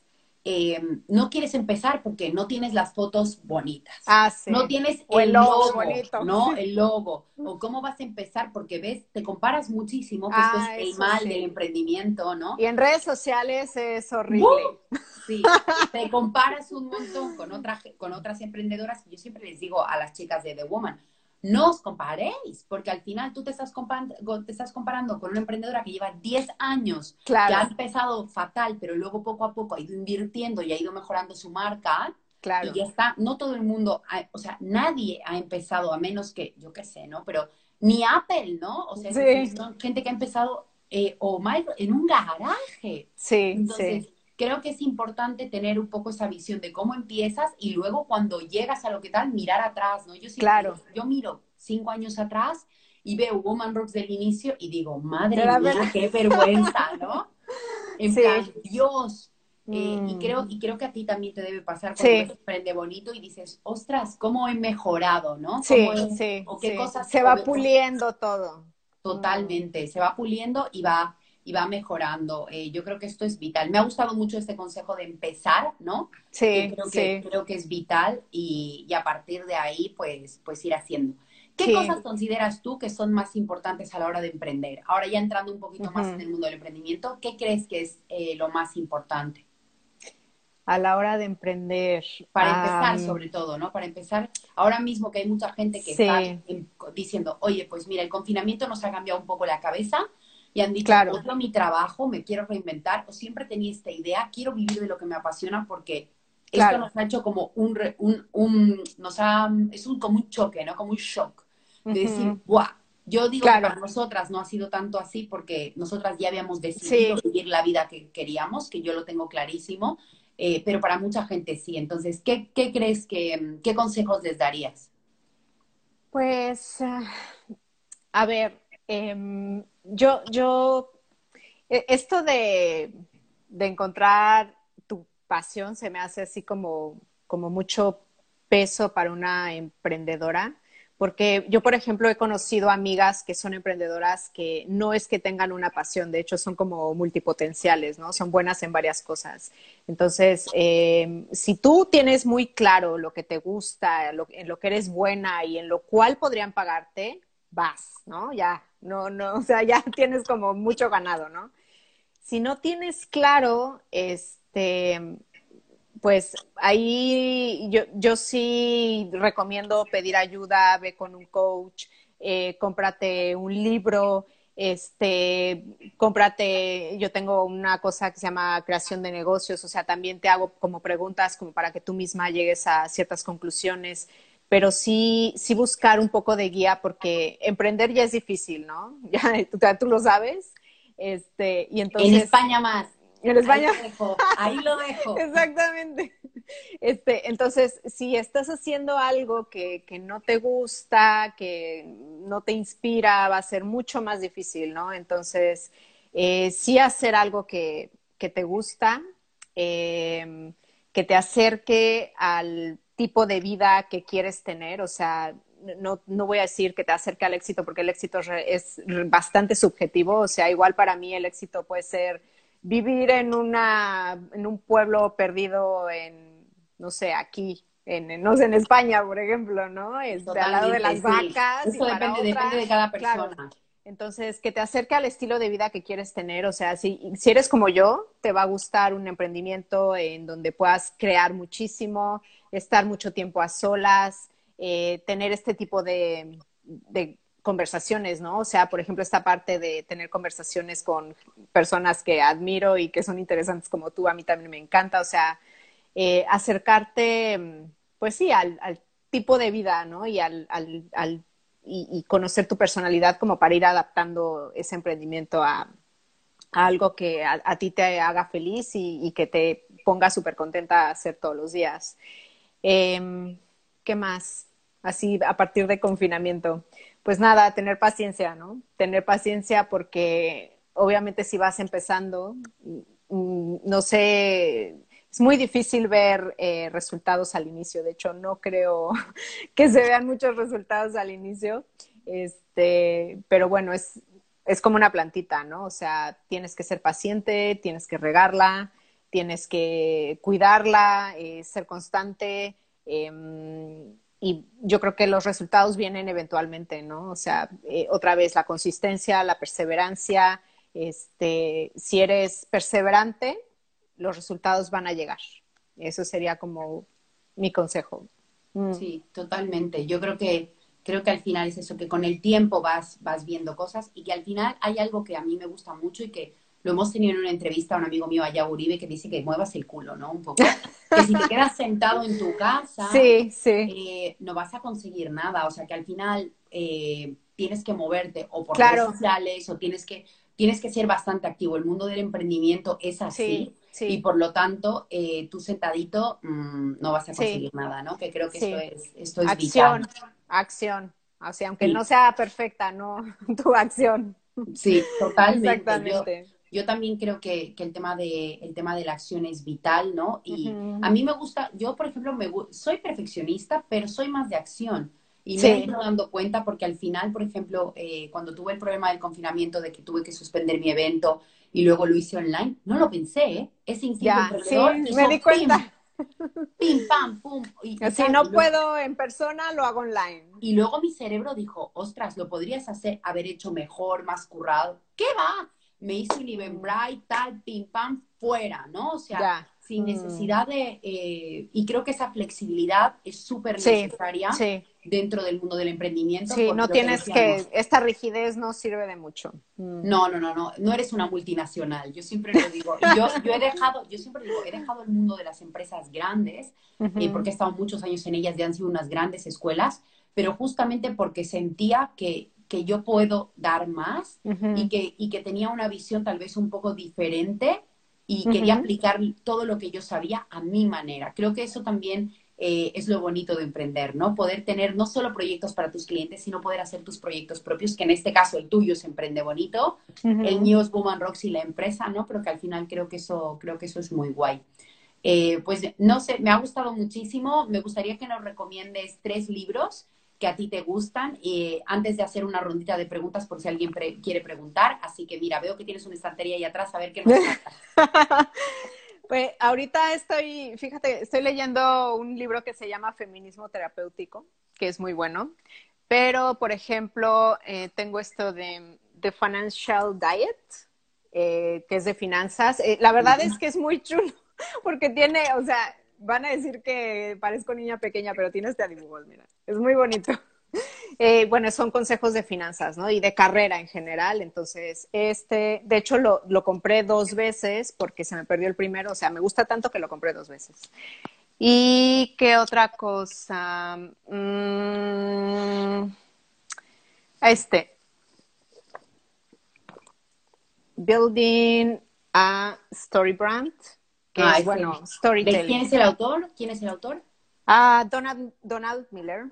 eh, no quieres empezar porque no tienes las fotos bonitas. Ah, sí. No tienes O el el logo bonito. ¿no? [LAUGHS] El logo. O cómo vas a empezar porque ves, te comparas muchísimo, que esto es el mal sí. del emprendimiento, ¿no? Y en redes sociales es horrible. [LAUGHS] Sí, te comparas un montón con, otra, con otras emprendedoras. Yo siempre les digo a las chicas de The Woman, no os comparéis, porque al final tú te estás, comparando, te estás comparando con una emprendedora que lleva 10 años, Claro. que ha empezado fatal, pero luego poco a poco ha ido invirtiendo y ha ido mejorando su marca. Claro. Y ya está, no todo el mundo, ha- o sea, nadie ha empezado, a menos que, yo qué sé, ¿no? Pero ni Apple, ¿no? O sea, Sí. son gente que ha empezado, eh, o Micro, en un garaje. Sí, Entonces, sí. Creo que es importante tener un poco esa visión de cómo empiezas y luego cuando llegas a lo que tal, mirar atrás, ¿no? Yo siempre, Claro. yo miro cinco años atrás y veo Woman Rocks del inicio y digo, madre mía, verdad. qué vergüenza, ¿no? [LAUGHS] En Sí. plan, Dios. Eh, y Mm. creo y creo que a ti también te debe pasar cuando Sí. ves un Emprende Bonito y dices, ostras, ¿cómo he mejorado, no? Sí, ¿Cómo he- sí, o qué sí. cosas Se va puliendo todo. Totalmente, se va puliendo y va, y va mejorando. Eh, yo creo que esto es vital. Me ha gustado mucho este consejo de empezar, ¿no? Sí, creo, que, sí. creo que es vital y, y a partir de ahí, pues, pues ir haciendo. ¿Qué Sí. cosas consideras tú que son más importantes a la hora de emprender? Ahora ya entrando un poquito más en el mundo del emprendimiento, ¿qué crees que es eh, lo más importante? A la hora de emprender. Para empezar, sobre todo, ¿no? Para empezar, ahora mismo que hay mucha gente que Sí. está en- diciendo, oye, pues mira, el confinamiento nos ha cambiado un poco la cabeza y han dicho, Claro. odio mi trabajo, me quiero reinventar, o siempre tenía esta idea, quiero vivir de lo que me apasiona porque Claro. esto nos ha hecho como un, un, un- nos ha, es un, como un choque, ¿no? Como un shock de decir. ¡buah! Yo digo Claro. que para nosotras no ha sido tanto así porque nosotras ya habíamos decidido Sí. vivir la vida que queríamos, que yo lo tengo clarísimo, eh, pero para mucha gente sí. Entonces, ¿qué, qué crees que, qué consejos les darías? Pues, ah, a ver, em, yo, yo, e- esto de, de encontrar tu pasión se me hace así como, como mucho peso para una emprendedora porque yo, por ejemplo, he conocido amigas que son emprendedoras que no es que tengan una pasión, de hecho son como multipotenciales, ¿no? Son buenas en varias cosas. Entonces, eh, si tú tienes muy claro lo que te gusta, en lo que eres buena y en lo cual podrían pagarte, vas, ¿no? Ya, no, no, [LAUGHS] o sea, ya tienes como mucho ganado, ¿no? Si no tienes claro, este, pues ahí yo, yo sí recomiendo pedir ayuda, ve con un coach, eh, cómprate un libro, este, cómprate, yo tengo una cosa que se llama creación de negocios, o sea, también te hago como preguntas como para que tú misma llegues a ciertas conclusiones, pero sí, sí buscar un poco de guía porque emprender ya es difícil, ¿no? [LAUGHS] Ya tú, tú lo sabes. Este, y entonces, en España más. En España. Ahí lo dejo. Ahí lo dejo. [LAUGHS] Exactamente. Este, entonces, si estás haciendo algo que, que, no te gusta, que no te inspira, va a ser mucho más difícil, ¿no? Entonces, eh, sí hacer algo que, que te gusta, eh, que te acerque al tipo de vida que quieres tener, o sea, no, no, voy a decir que te acerque al éxito porque el éxito es bastante subjetivo, o sea, igual para mí el éxito puede ser vivir en, una, en un pueblo perdido en, no sé, aquí, en, no sé, en España, por ejemplo, ¿no? Este, al lado de las vacas. Eso depende, depende, de cada persona. Entonces, que te acerque al estilo de vida que quieres tener. O sea, si, eres como yo, te va a gustar un emprendimiento en donde puedas crear muchísimo, estar mucho tiempo a solas, eh, tener este tipo de, conversaciones, ¿no? O sea, por ejemplo, esta parte de tener conversaciones con personas que admiro y que son interesantes como tú, a mí también me encanta, o sea, eh, acercarte, pues sí, al, tipo de vida, ¿no? Y al, al, y, conocer tu personalidad como para ir adaptando ese emprendimiento a, algo que a, ti te haga feliz y, que te ponga súper contenta a hacer todos los días. Em, ¿Qué más? Así a partir de confinamiento pues nada, tener paciencia, ¿no? Tener paciencia porque obviamente si vas empezando, mm, no sé, es muy difícil ver eh, resultados al inicio. De hecho, no creo [LAUGHS] que se vean muchos resultados al inicio. Este, pero bueno, es, es como una plantita, ¿no? O sea, tienes que ser paciente, tienes que regarla, tienes que cuidarla, eh, ser constante. Eh, y yo creo que los resultados vienen eventualmente, ¿no? O sea, eh, otra vez la consistencia, la perseverancia, este, si eres perseverante, los resultados van a llegar. Eso sería como mi consejo. Mm. Sí, totalmente. Yo creo que creo que al final es eso, que con el tiempo vas, vas viendo cosas y que al final hay algo que a mí me gusta mucho y que lo hemos tenido en una entrevista a un amigo mío allá, Uribe, que dice que muevas el culo, ¿no? Un poco. Que si te [LAUGHS] quedas sentado en tu casa, sí, sí. Eh, no vas a conseguir nada. O sea, que al final eh, tienes que moverte o por redes sociales o tienes que, tienes que ser bastante activo. El mundo del emprendimiento es así. Y por lo tanto, eh, tú sentadito mm, no vas a conseguir nada, ¿no? Que creo que esto es, esto es acción, vital. Acción, o sea, aunque no sea perfecta, ¿no? [LAUGHS] tu acción. Sí, totalmente. Exactamente yo también creo que, el, tema de, el tema de la acción es vital, ¿no? Y a mí me gusta, yo por ejemplo, me, soy perfeccionista, pero soy más de acción. Y me he ido dando cuenta porque al final, por ejemplo, eh, cuando tuve el problema del confinamiento, de que tuve que suspender mi evento y luego lo hice online, no lo pensé, ¿eh? Ese instinto ya, me di cuenta. Pim, pam, pum. Y, si no puedo en persona, lo hago online. Y luego mi cerebro dijo, ostras, lo podrías hacer, haber hecho mejor, más currado. ¿Qué va? me hice un Eventbrite, tal, pim, pam, fuera, ¿no? O sea, sin mm. necesidad de... Eh, y creo que esa flexibilidad es súper necesaria dentro del mundo del emprendimiento. Sí, no tienes que, Esta rigidez no sirve de mucho. Mm. No, no, no, no. No eres una multinacional. Yo siempre lo digo. yo, yo he dejado, yo siempre digo, he dejado el mundo de las empresas grandes, eh, porque he estado muchos años en ellas y han sido unas grandes escuelas, pero justamente porque sentía que que yo puedo dar más y, que, y que tenía una visión tal vez un poco diferente y quería aplicar todo lo que yo sabía a mi manera. Creo que eso también eh, es lo bonito de emprender, ¿no? Poder tener no solo proyectos para tus clientes, sino poder hacer tus proyectos propios, que en este caso el tuyo es Emprende Bonito, el mío es Woman Rocks y la empresa, ¿no? Pero que al final creo que eso, creo que eso es muy guay. Eh, pues no sé, me ha gustado muchísimo. Me gustaría que nos recomiendes tres libros que a ti te gustan eh, antes de hacer una rondita de preguntas por si alguien quiere preguntar. Así que mira, veo que tienes una estantería ahí atrás, a ver qué nos [LAUGHS] pues ahorita estoy, fíjate, estoy leyendo un libro que se llama Feminismo Terapéutico, que es muy bueno. Pero, por ejemplo, eh, tengo esto de The Financial Diet, que es de finanzas. la verdad es que es muy chulo [LAUGHS] porque tiene, o sea, van a decir que parezco niña pequeña, pero tiene este dibujos, mira, es muy bonito. [LAUGHS] Eh, bueno, son consejos de finanzas, ¿no? Y de carrera en general. Entonces, este, de hecho, lo, lo, compré dos veces porque se me perdió el primero. O sea, me gusta tanto que lo compré dos veces. ¿Y qué otra cosa? Mm, este. Building a Story Brand que bueno, storytelling. ¿Quién es el autor? ¿Quién es el autor? Ah, Donald, Donald Miller.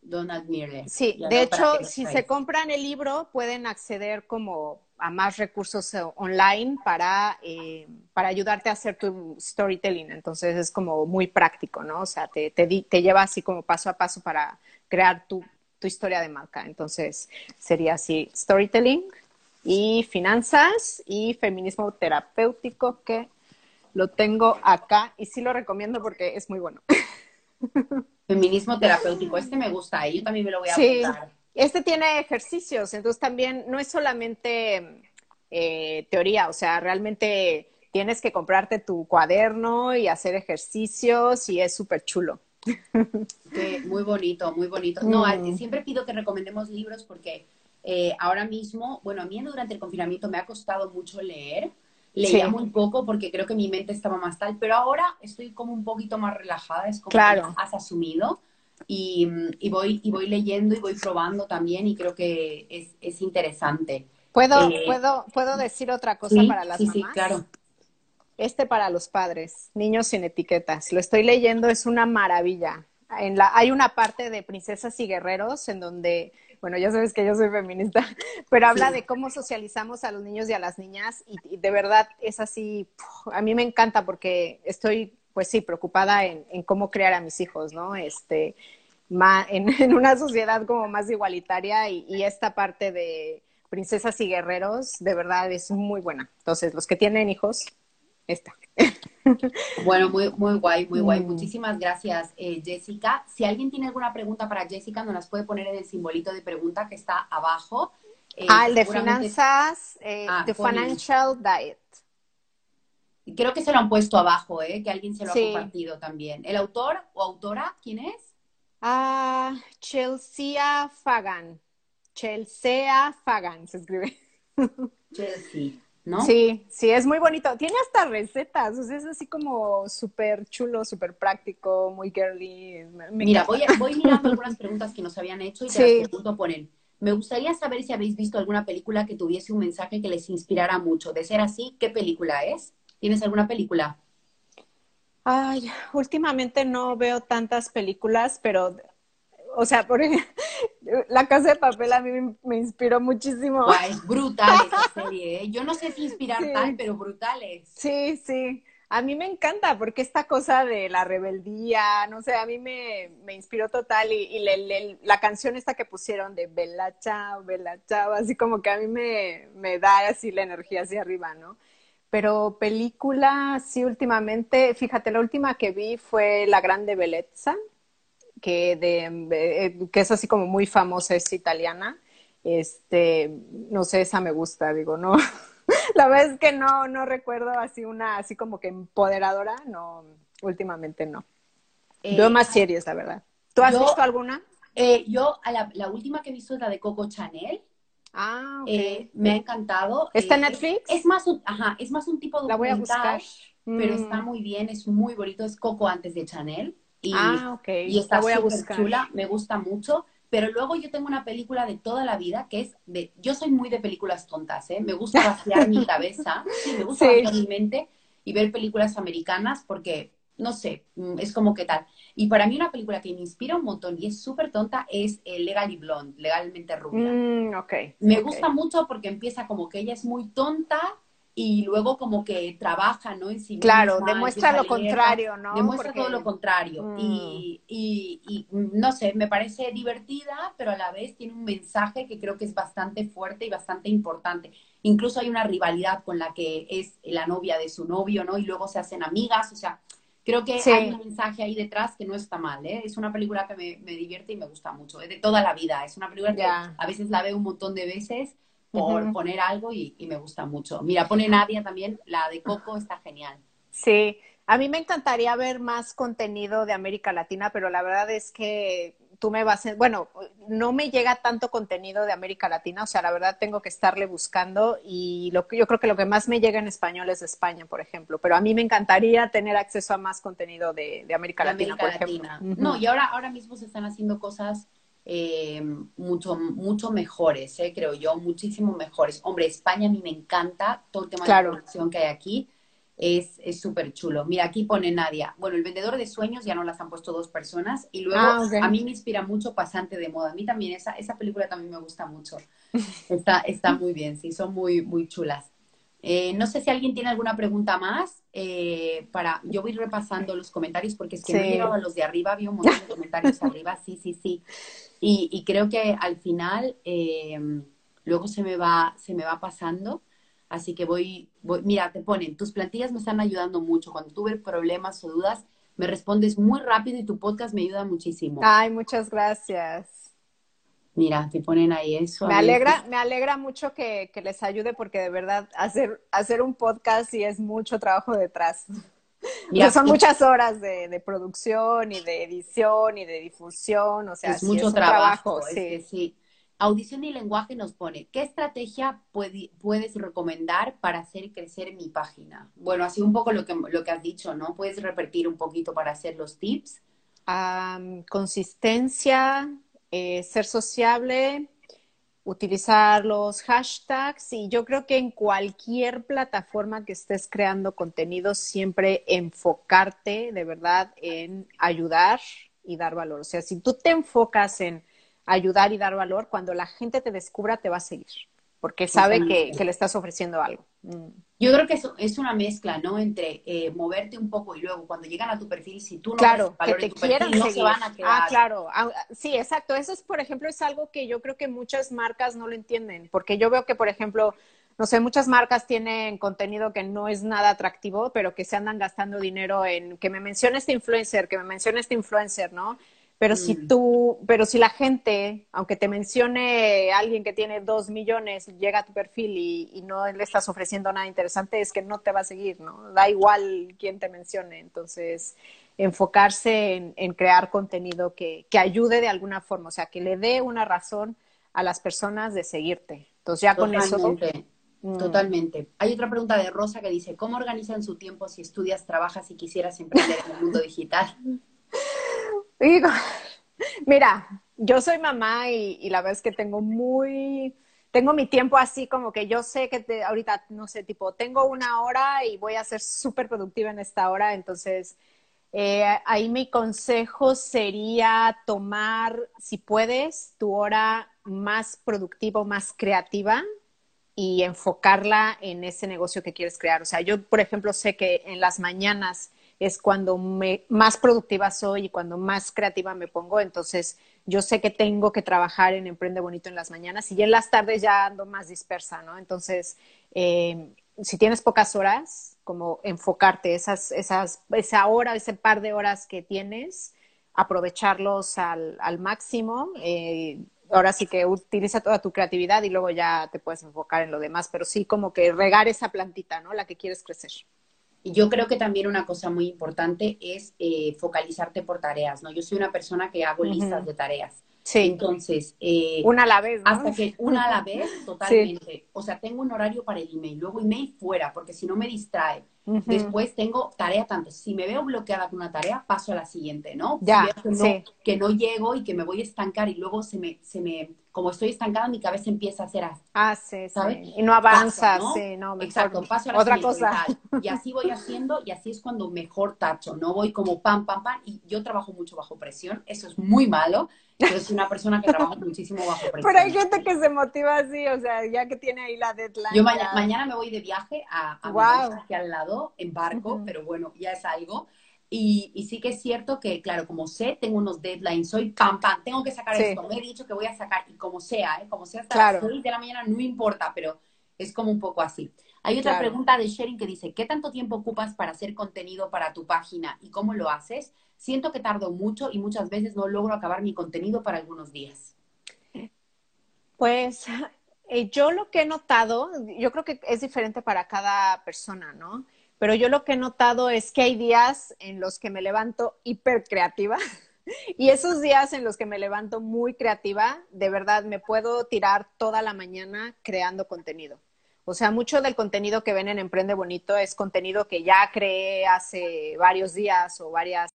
Donald Miller. Sí, de hecho, si se compran el libro, pueden acceder como a más recursos eh, online para, eh, para ayudarte a hacer tu storytelling. Entonces es como muy práctico, ¿no? O sea, te, te, te lleva así como paso a paso para crear tu, tu historia de marca. Entonces sería así, storytelling y finanzas y feminismo terapéutico, que lo tengo acá y sí lo recomiendo porque es muy bueno. [LAUGHS] Feminismo terapéutico, este me gusta, ¿eh? yo también me lo voy a sí. Este tiene ejercicios, entonces también no es solamente eh, teoría, o sea, realmente tienes que comprarte tu cuaderno y hacer ejercicios y es súper chulo. [LAUGHS] muy bonito, muy bonito. No, mm. siempre pido que recomendemos libros porque eh, ahora mismo, bueno, a mí durante el confinamiento me ha costado mucho leer leía muy poco porque creo que mi mente estaba más tal, pero ahora estoy como un poquito más relajada, es como que has asumido y, y, voy, y voy leyendo y voy probando también y creo que es, es interesante. ¿Puedo, eh, ¿puedo, ¿Puedo decir otra cosa para las sí, mamás? Sí, claro. Este para los padres, niños sin etiquetas. Lo estoy leyendo, es una maravilla. En la, hay una parte de princesas y guerreros en donde bueno, ya sabes que yo soy feminista, [LAUGHS] pero habla de cómo socializamos a los niños y a las niñas y, de verdad es así, a mí me encanta porque estoy, pues sí, preocupada en, cómo crear a mis hijos, ¿no? Este, [LAUGHS] en, una sociedad como más igualitaria y, esta parte de princesas y guerreros, de verdad es muy buena. Entonces, los que tienen hijos, esta. Bueno, muy, muy guay, muy guay. Mm. Muchísimas gracias, eh, Jessica. Si alguien tiene alguna pregunta para Jessica, nos las puede poner en el simbolito de pregunta que está abajo. Eh, ah, el de finanzas, eh, ah, Financial Diet. Creo que se lo han puesto abajo, ¿eh? que alguien se lo ha compartido también. ¿El autor o autora quién es? Ah, Chelsea Fagan. Chelsea Fagan se escribe. Chelsea. Sí, sí, es muy bonito. Tiene hasta recetas, o sea, es así como súper chulo, súper práctico, muy girly. Mira, voy, voy, mirando algunas preguntas que nos habían hecho y te las pregunto por él. Me gustaría saber si habéis visto alguna película que tuviese un mensaje que les inspirara mucho. De ser así, ¿qué película es? ¿Tienes alguna película? Ay, últimamente no veo tantas películas, pero o sea, por [LAUGHS] La Casa de Papel a mí me, inspiró muchísimo. es brutal esa [LAUGHS] serie, ¿eh? Yo no sé si inspirar tal, pero brutal es. Sí, sí. A mí me encanta porque esta cosa de la rebeldía, no sé, a mí me, me inspiró total y, la canción esta que pusieron de Bella Chao, Bella Chao, así como que a mí me, me da así la energía hacia arriba, ¿no? Pero película, sí, últimamente, fíjate, la última que vi fue La Grande Bellezza, que, de, eh, que es así como muy famosa, es italiana. Este, no sé, esa me gusta, digo, no. [LAUGHS] La verdad es que no, no recuerdo así una, así como que empoderadora, no, últimamente no. Eh, Veo más series, la verdad. ¿Tú has visto alguna? Eh, yo, la, la, última que he visto es la de Coco Chanel. Ah, okay. me ha encantado. ¿Está en Netflix? Es, más un, ajá, es más un tipo de La voy a buscar. Pero está mm. muy bien, es muy bonito. Es Coco antes de Chanel. Y, ah, ok. Y está muy chula, me gusta mucho. Pero luego yo tengo una película de toda la vida que es de. Yo soy muy de películas tontas, ¿eh? Me gusta vaciar mi [LAUGHS] cabeza, sí, me gusta vaciar mi mente y ver películas americanas porque, no sé, mm, es como que tal. Y para mí una película que me inspira un montón y es súper tonta es eh, Legally Blonde, legalmente rubia. Mm, okay, me gusta mucho porque empieza como que ella es muy tonta y luego como que trabaja, ¿no? En sí claro, demuestra lo contrario, ¿no? Demuestra todo lo contrario. Mm. Y, y, y, no sé, me parece divertida, pero a la vez tiene un mensaje que creo que es bastante fuerte y bastante importante. Incluso hay una rivalidad con la que es la novia de su novio, ¿no? Y luego se hacen amigas, o sea, creo que hay un mensaje ahí detrás que no está mal, ¿eh? Es una película que me, me divierte y me gusta mucho, es de toda la vida. Es una película que a veces la veo un montón de veces por poner algo y, me gusta mucho. Mira, pone Nadia también, la de Coco está genial. Sí, a mí me encantaría ver más contenido de América Latina, pero la verdad es que tú me vas, bueno, no me llega tanto contenido de América Latina, o sea, la verdad tengo que estarle buscando y lo que yo creo que lo que más me llega en español es de España, por ejemplo, pero a mí me encantaría tener acceso a más contenido de, América Latina, por ejemplo. No, y ahora, ahora mismo se están haciendo cosas eh, mucho, mucho mejores, eh, creo yo, muchísimo mejores. Hombre, España a mí me encanta, todo el tema de la producción que hay aquí es súper chulo. Mira, aquí pone Nadia, bueno, el vendedor de sueños ya no las han puesto dos personas y luego ah, a mí me inspira mucho Pasante de Moda. A mí también esa, esa película también me gusta mucho. Está, está muy bien, sí, son muy, muy chulas. Eh, no sé si alguien tiene alguna pregunta más. Eh, para, yo voy repasando los comentarios porque es que no he llegado a los de arriba, había un montón de comentarios arriba, sí, sí, sí. Y, creo que al final eh, luego se me va, se me va pasando. Así que voy, voy, mira, te ponen, tus plantillas me están ayudando mucho. Cuando tuve problemas o dudas, me respondes muy rápido y tu podcast me ayuda muchísimo. Ay, muchas gracias. Mira, te ponen ahí eso. Me alegra, me alegra mucho que, les ayude porque de verdad hacer, hacer un podcast sí es mucho trabajo detrás. [LAUGHS] son muchas horas de, producción y de edición y de difusión, o sea, es mucho trabajo. sí. sí. Audición y lenguaje nos pone, ¿qué estrategia puedes recomendar para hacer crecer mi página? Bueno, así un poco lo que, lo que has dicho, ¿no? ¿Puedes repetir un poquito para hacer los tips? consistencia, eh, ser sociable, utilizar los hashtags y yo creo que en cualquier plataforma que estés creando contenido, siempre enfocarte de verdad en ayudar y dar valor. O sea, si tú te enfocas en ayudar y dar valor, cuando la gente te descubra, te va a seguir, porque sabe que, le estás ofreciendo algo. Mm. Yo creo que eso es una mezcla, ¿no? Entre eh, moverte un poco y luego cuando llegan a tu perfil, si tú no claro, que te quieran no se van a quedar. Ah, claro. Ah, sí, exacto. Eso es, por ejemplo, es algo que yo creo que muchas marcas no lo entienden, porque yo veo que, por ejemplo, no sé, muchas marcas tienen contenido que no es nada atractivo, pero que se andan gastando dinero en que me mencione este influencer, que me mencione este influencer, ¿no? Pero si mm. tú, pero si la gente, aunque te mencione alguien que tiene dos millones, llega a tu perfil y, no le estás ofreciendo nada interesante, es que no te va a seguir, ¿no? Da igual quién te mencione. Entonces, enfocarse en, crear contenido que, que, ayude de alguna forma, o sea, que le dé una razón a las personas de seguirte. Entonces, ya con eso. Mm. Totalmente. Hay otra pregunta de Rosa que dice, ¿cómo organizan su tiempo si estudias, trabajas y quisieras emprender en el mundo digital? [LAUGHS] [LAUGHS] Mira, yo soy mamá y, la verdad es que tengo muy, tengo mi tiempo así como que yo sé que ahorita, no sé, tipo, tengo una hora y voy a ser súper productiva en esta hora, entonces eh, ahí mi consejo sería tomar, si puedes, tu hora más productiva, más creativa y enfocarla en ese negocio que quieres crear. O sea, yo, por ejemplo, sé que en las mañanas es cuando me, más productiva soy y cuando más creativa me pongo. Entonces, yo sé que tengo que trabajar en Emprende Bonito en las mañanas y en las tardes ya ando más dispersa, ¿no? Entonces, eh, si tienes pocas horas, como enfocarte esas, esas, esa hora, ese par de horas que tienes, aprovecharlos al, al máximo. Eh, ahora sí que utiliza toda tu creatividad y luego ya te puedes enfocar en lo demás, pero sí como que regar esa plantita, ¿no? La que quieres crecer. Y yo creo que también una cosa muy importante es eh, focalizarte por tareas, ¿no? Yo soy una persona que hago listas de tareas. Sí. Entonces, eh, una a la vez, ¿no? Hasta que una a la vez, [LAUGHS] totalmente. O sea, tengo un horario para el email, luego email fuera, porque si no me distrae. Después tengo tarea tanto. Si me veo bloqueada con una tarea, paso a la siguiente, ¿no? Ya, que, no, que no llego y que me voy a estancar y luego se me, se me como estoy estancada, mi cabeza empieza a hacer así. Ah, sí, ¿sabes? Y no avanza, sí, no, Exacto, paso a la Otra cosa. Y así voy [LAUGHS] haciendo y así es cuando mejor tacho, no voy como pam, pam, pam. Y yo trabajo mucho bajo presión, eso es muy malo. Yo soy una persona que trabaja muchísimo bajo presión. [LAUGHS] Pero hay gente que se motiva así, o sea, ya que tiene ahí la deadline. Yo mañana me voy de viaje a, a aquí al lado, en barco, pero bueno, ya es algo. Y, y, sí que es cierto que, claro, como sé, tengo unos deadlines, soy pam, pam, tengo que sacar esto, me he dicho que voy a sacar, y como sea, ¿eh? como sea hasta las 6 de la mañana, no importa, pero es como un poco así. Hay otra pregunta de Sharing que dice, ¿qué tanto tiempo ocupas para hacer contenido para tu página y cómo lo haces? Siento que tardo mucho y muchas veces no logro acabar mi contenido para algunos días. Pues eh, yo lo que he notado, yo creo que es diferente para cada persona, ¿no? Pero yo lo que he notado es que hay días en los que me levanto hiper creativa [LAUGHS] y esos días en los que me levanto muy creativa, de verdad me puedo tirar toda la mañana creando contenido. O sea, mucho del contenido que ven en Emprende Bonito es contenido que ya creé hace varios días o varias.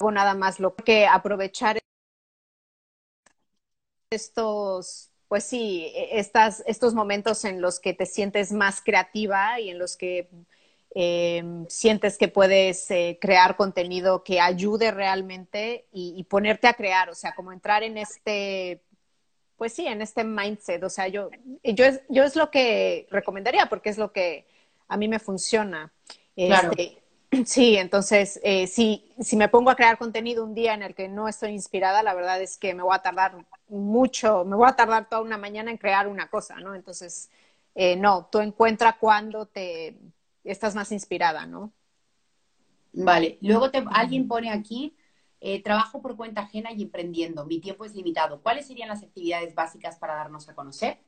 O nada más lo que aprovechar estos, pues sí, e, estas, estos momentos en los que te sientes más creativa y en los que eh, sientes que puedes eh, crear contenido que ayude realmente y, y, ponerte a crear, o sea, como entrar en este pues sí, en este mindset. O sea, yo, yo, es, yo es lo que recomendaría porque es lo que a mí me funciona. Claro. Este, sí, entonces, eh, si, si me pongo a crear contenido un día en el que no estoy inspirada, la verdad es que me voy a tardar mucho, me voy a tardar toda una mañana en crear una cosa, ¿no? Entonces, eh, no, tú encuentra cuando te estás más inspirada, ¿no? Vale, luego te, alguien pone aquí, eh, trabajo por cuenta ajena y emprendiendo. Mi tiempo es limitado. ¿Cuáles serían las actividades básicas para darnos a conocer?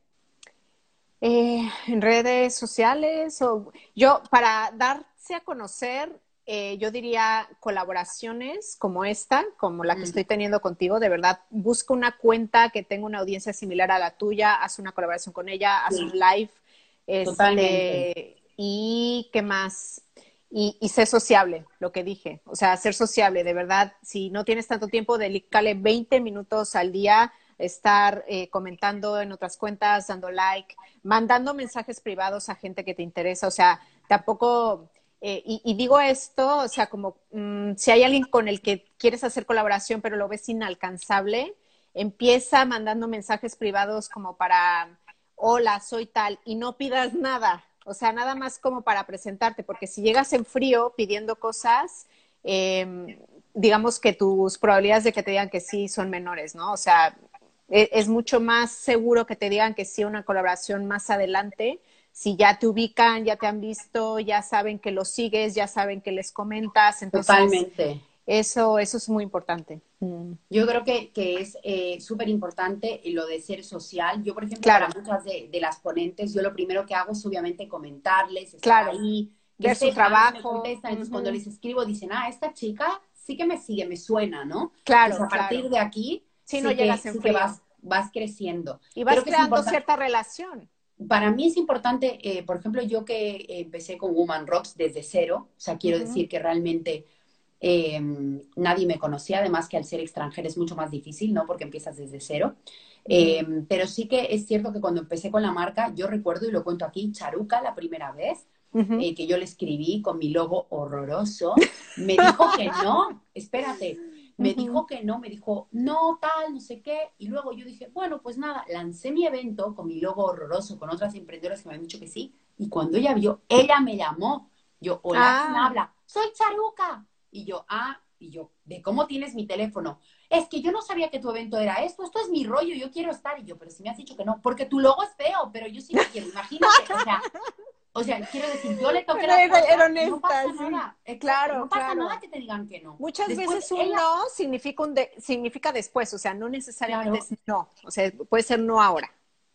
Eh, en redes sociales o yo para darse a conocer eh, yo diría colaboraciones como esta, como la que estoy teniendo contigo, de verdad, busca una cuenta que tenga una audiencia similar a la tuya, haz una colaboración con ella, haz un live. Este, y qué más, y, y, ser sociable, lo que dije. O sea, ser sociable, de verdad, si no tienes tanto tiempo, dedícale 20 minutos al día, estar eh, comentando en otras cuentas, dando like, mandando mensajes privados a gente que te interesa. O sea, tampoco, eh, y, digo esto, o sea, como mmm, si hay alguien con el que quieres hacer colaboración, pero lo ves inalcanzable, empieza mandando mensajes privados como para, hola, soy tal, y no pidas nada o sea, nada más como para presentarte, porque si llegas en frío pidiendo cosas, eh, digamos que tus probabilidades de que te digan que sí son menores, ¿no? O sea, es, es mucho más seguro que te digan que sí una colaboración más adelante si ya te ubican, ya te han visto, ya saben que los sigues, ya saben que les comentas. Entonces, Totalmente. Eso, eso es muy importante. Mm. Yo creo que, que es eh, súper importante lo de ser social. Yo, por ejemplo, claro. para muchas de, de, las ponentes, yo lo primero que hago es obviamente comentarles, estar claro. ahí, ver su trabajo. Entonces, uh -huh. cuando les escribo dicen, ah, esta chica sí que me sigue, me suena, ¿no? Claro. Entonces, a partir claro. de aquí, sí no que, llegas en sí frío. que vas, vas creciendo. Y vas Creo creando cierta relación. Para mí es importante, eh, por ejemplo, yo que eh, empecé con Woman Rocks desde cero, o sea, quiero decir que realmente eh, nadie me conocía, además que al ser extranjera es mucho más difícil, ¿no? Porque empiezas desde cero. Eh, pero sí que es cierto que cuando empecé con la marca, yo recuerdo y lo cuento aquí, Charuca la primera vez, eh, que yo le escribí con mi logo horroroso, me dijo que no, [LAUGHS] espérate, me dijo que no, me dijo, no, tal, no sé qué, y luego yo dije, bueno, pues nada, lancé mi evento con mi logo horroroso, con otras emprendedoras que me han dicho que sí, y cuando ella vio, ella me llamó, yo, hola, Ah. ¿quién habla? Soy Charuca, y yo, ah, y yo, ¿de cómo tienes mi teléfono? Es que yo no sabía que tu evento era esto, esto es mi rollo, yo quiero estar, y yo, pero si me has dicho que no, porque tu logo es feo, pero yo sí me quiero, imagínate, o sea, o sea, quiero decir, yo le toqué la puerta, era no honesta, pasa sí. nada, Claro, no pasa claro. nada que te digan que no. Muchas Después veces un ella- no significa, un de- significa después, o sea, no necesariamente Claro. es no, o sea, puede ser no ahora.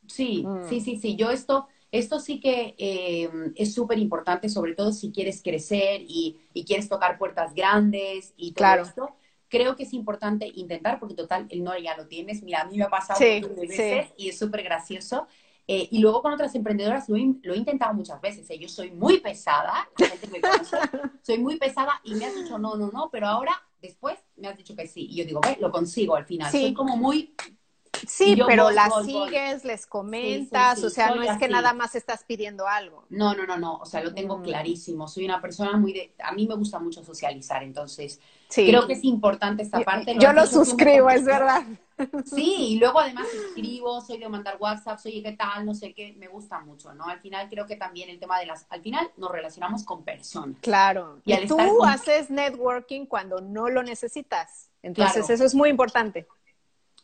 Sí, Mm. sí, sí, sí. Yo esto, esto sí que eh, es súper importante, sobre todo si quieres crecer y, y quieres tocar puertas grandes y todo Claro. esto. Creo que es importante intentar, porque total, el no ya lo tienes. Mira, a mí me ha pasado Sí, de sí. veces y es súper gracioso. Eh, y luego con otras emprendedoras lo, he- lo he intentado muchas veces. ¿eh? Yo soy muy pesada, la gente me conoce, [LAUGHS] soy muy pesada y me has dicho no, no, no, pero ahora, después, me has dicho que sí. Y yo digo, ve, lo consigo al final. Sí. Soy como muy Sí, pero las sigues, les comentas, o sea, no es que nada más estás pidiendo algo. No, no, no, no, o sea, lo tengo mm. clarísimo. Soy una persona muy de, a mí me gusta mucho socializar, entonces creo que es importante esta parte. Yo lo suscribo, es verdad. Sí, y luego además escribo, soy de mandar WhatsApp, soy qué tal, no sé qué, me gusta mucho, ¿no? Al final creo que también el tema de las, al final nos relacionamos con personas. Claro. Y, tú haces networking cuando no lo necesitas. Entonces eso es muy importante.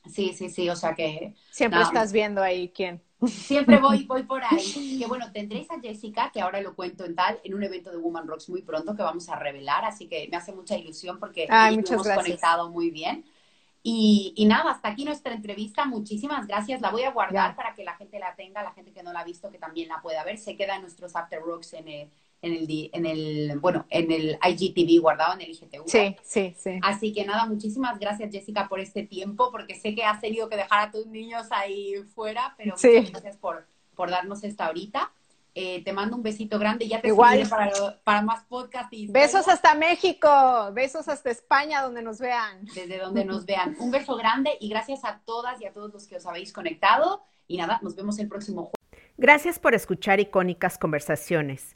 Sí, sí, sí, o sea que... Siempre estás viendo ahí quién. Siempre voy, [LAUGHS] voy por ahí. Que bueno, tendréis a Jessica, que ahora lo cuento en tal, en un evento de Woman Rocks muy pronto que vamos a revelar, así que me hace mucha ilusión porque hemos conectado muy bien. Y, y, nada, hasta aquí nuestra entrevista. Muchísimas gracias. La voy a guardar para que la gente la tenga, la gente que no la ha visto, que también la pueda ver. Se queda en nuestros After Rocks en el, en el, en el, bueno, en el IGTV guardado en el IGTV. Sí, sí, sí. Así que nada, muchísimas gracias Jessica por este tiempo, porque sé que has tenido que dejar a tus niños ahí fuera, pero muchas gracias por, por darnos esta horita. Eh, te mando un besito grande, ya te Igual. Para, para más podcast. Y besos hasta México, besos hasta España, donde nos vean. Desde donde nos vean. Un beso grande y gracias a todas y a todos los que os habéis conectado. Y nada, nos vemos el próximo jueves. Gracias por escuchar icónicas conversaciones,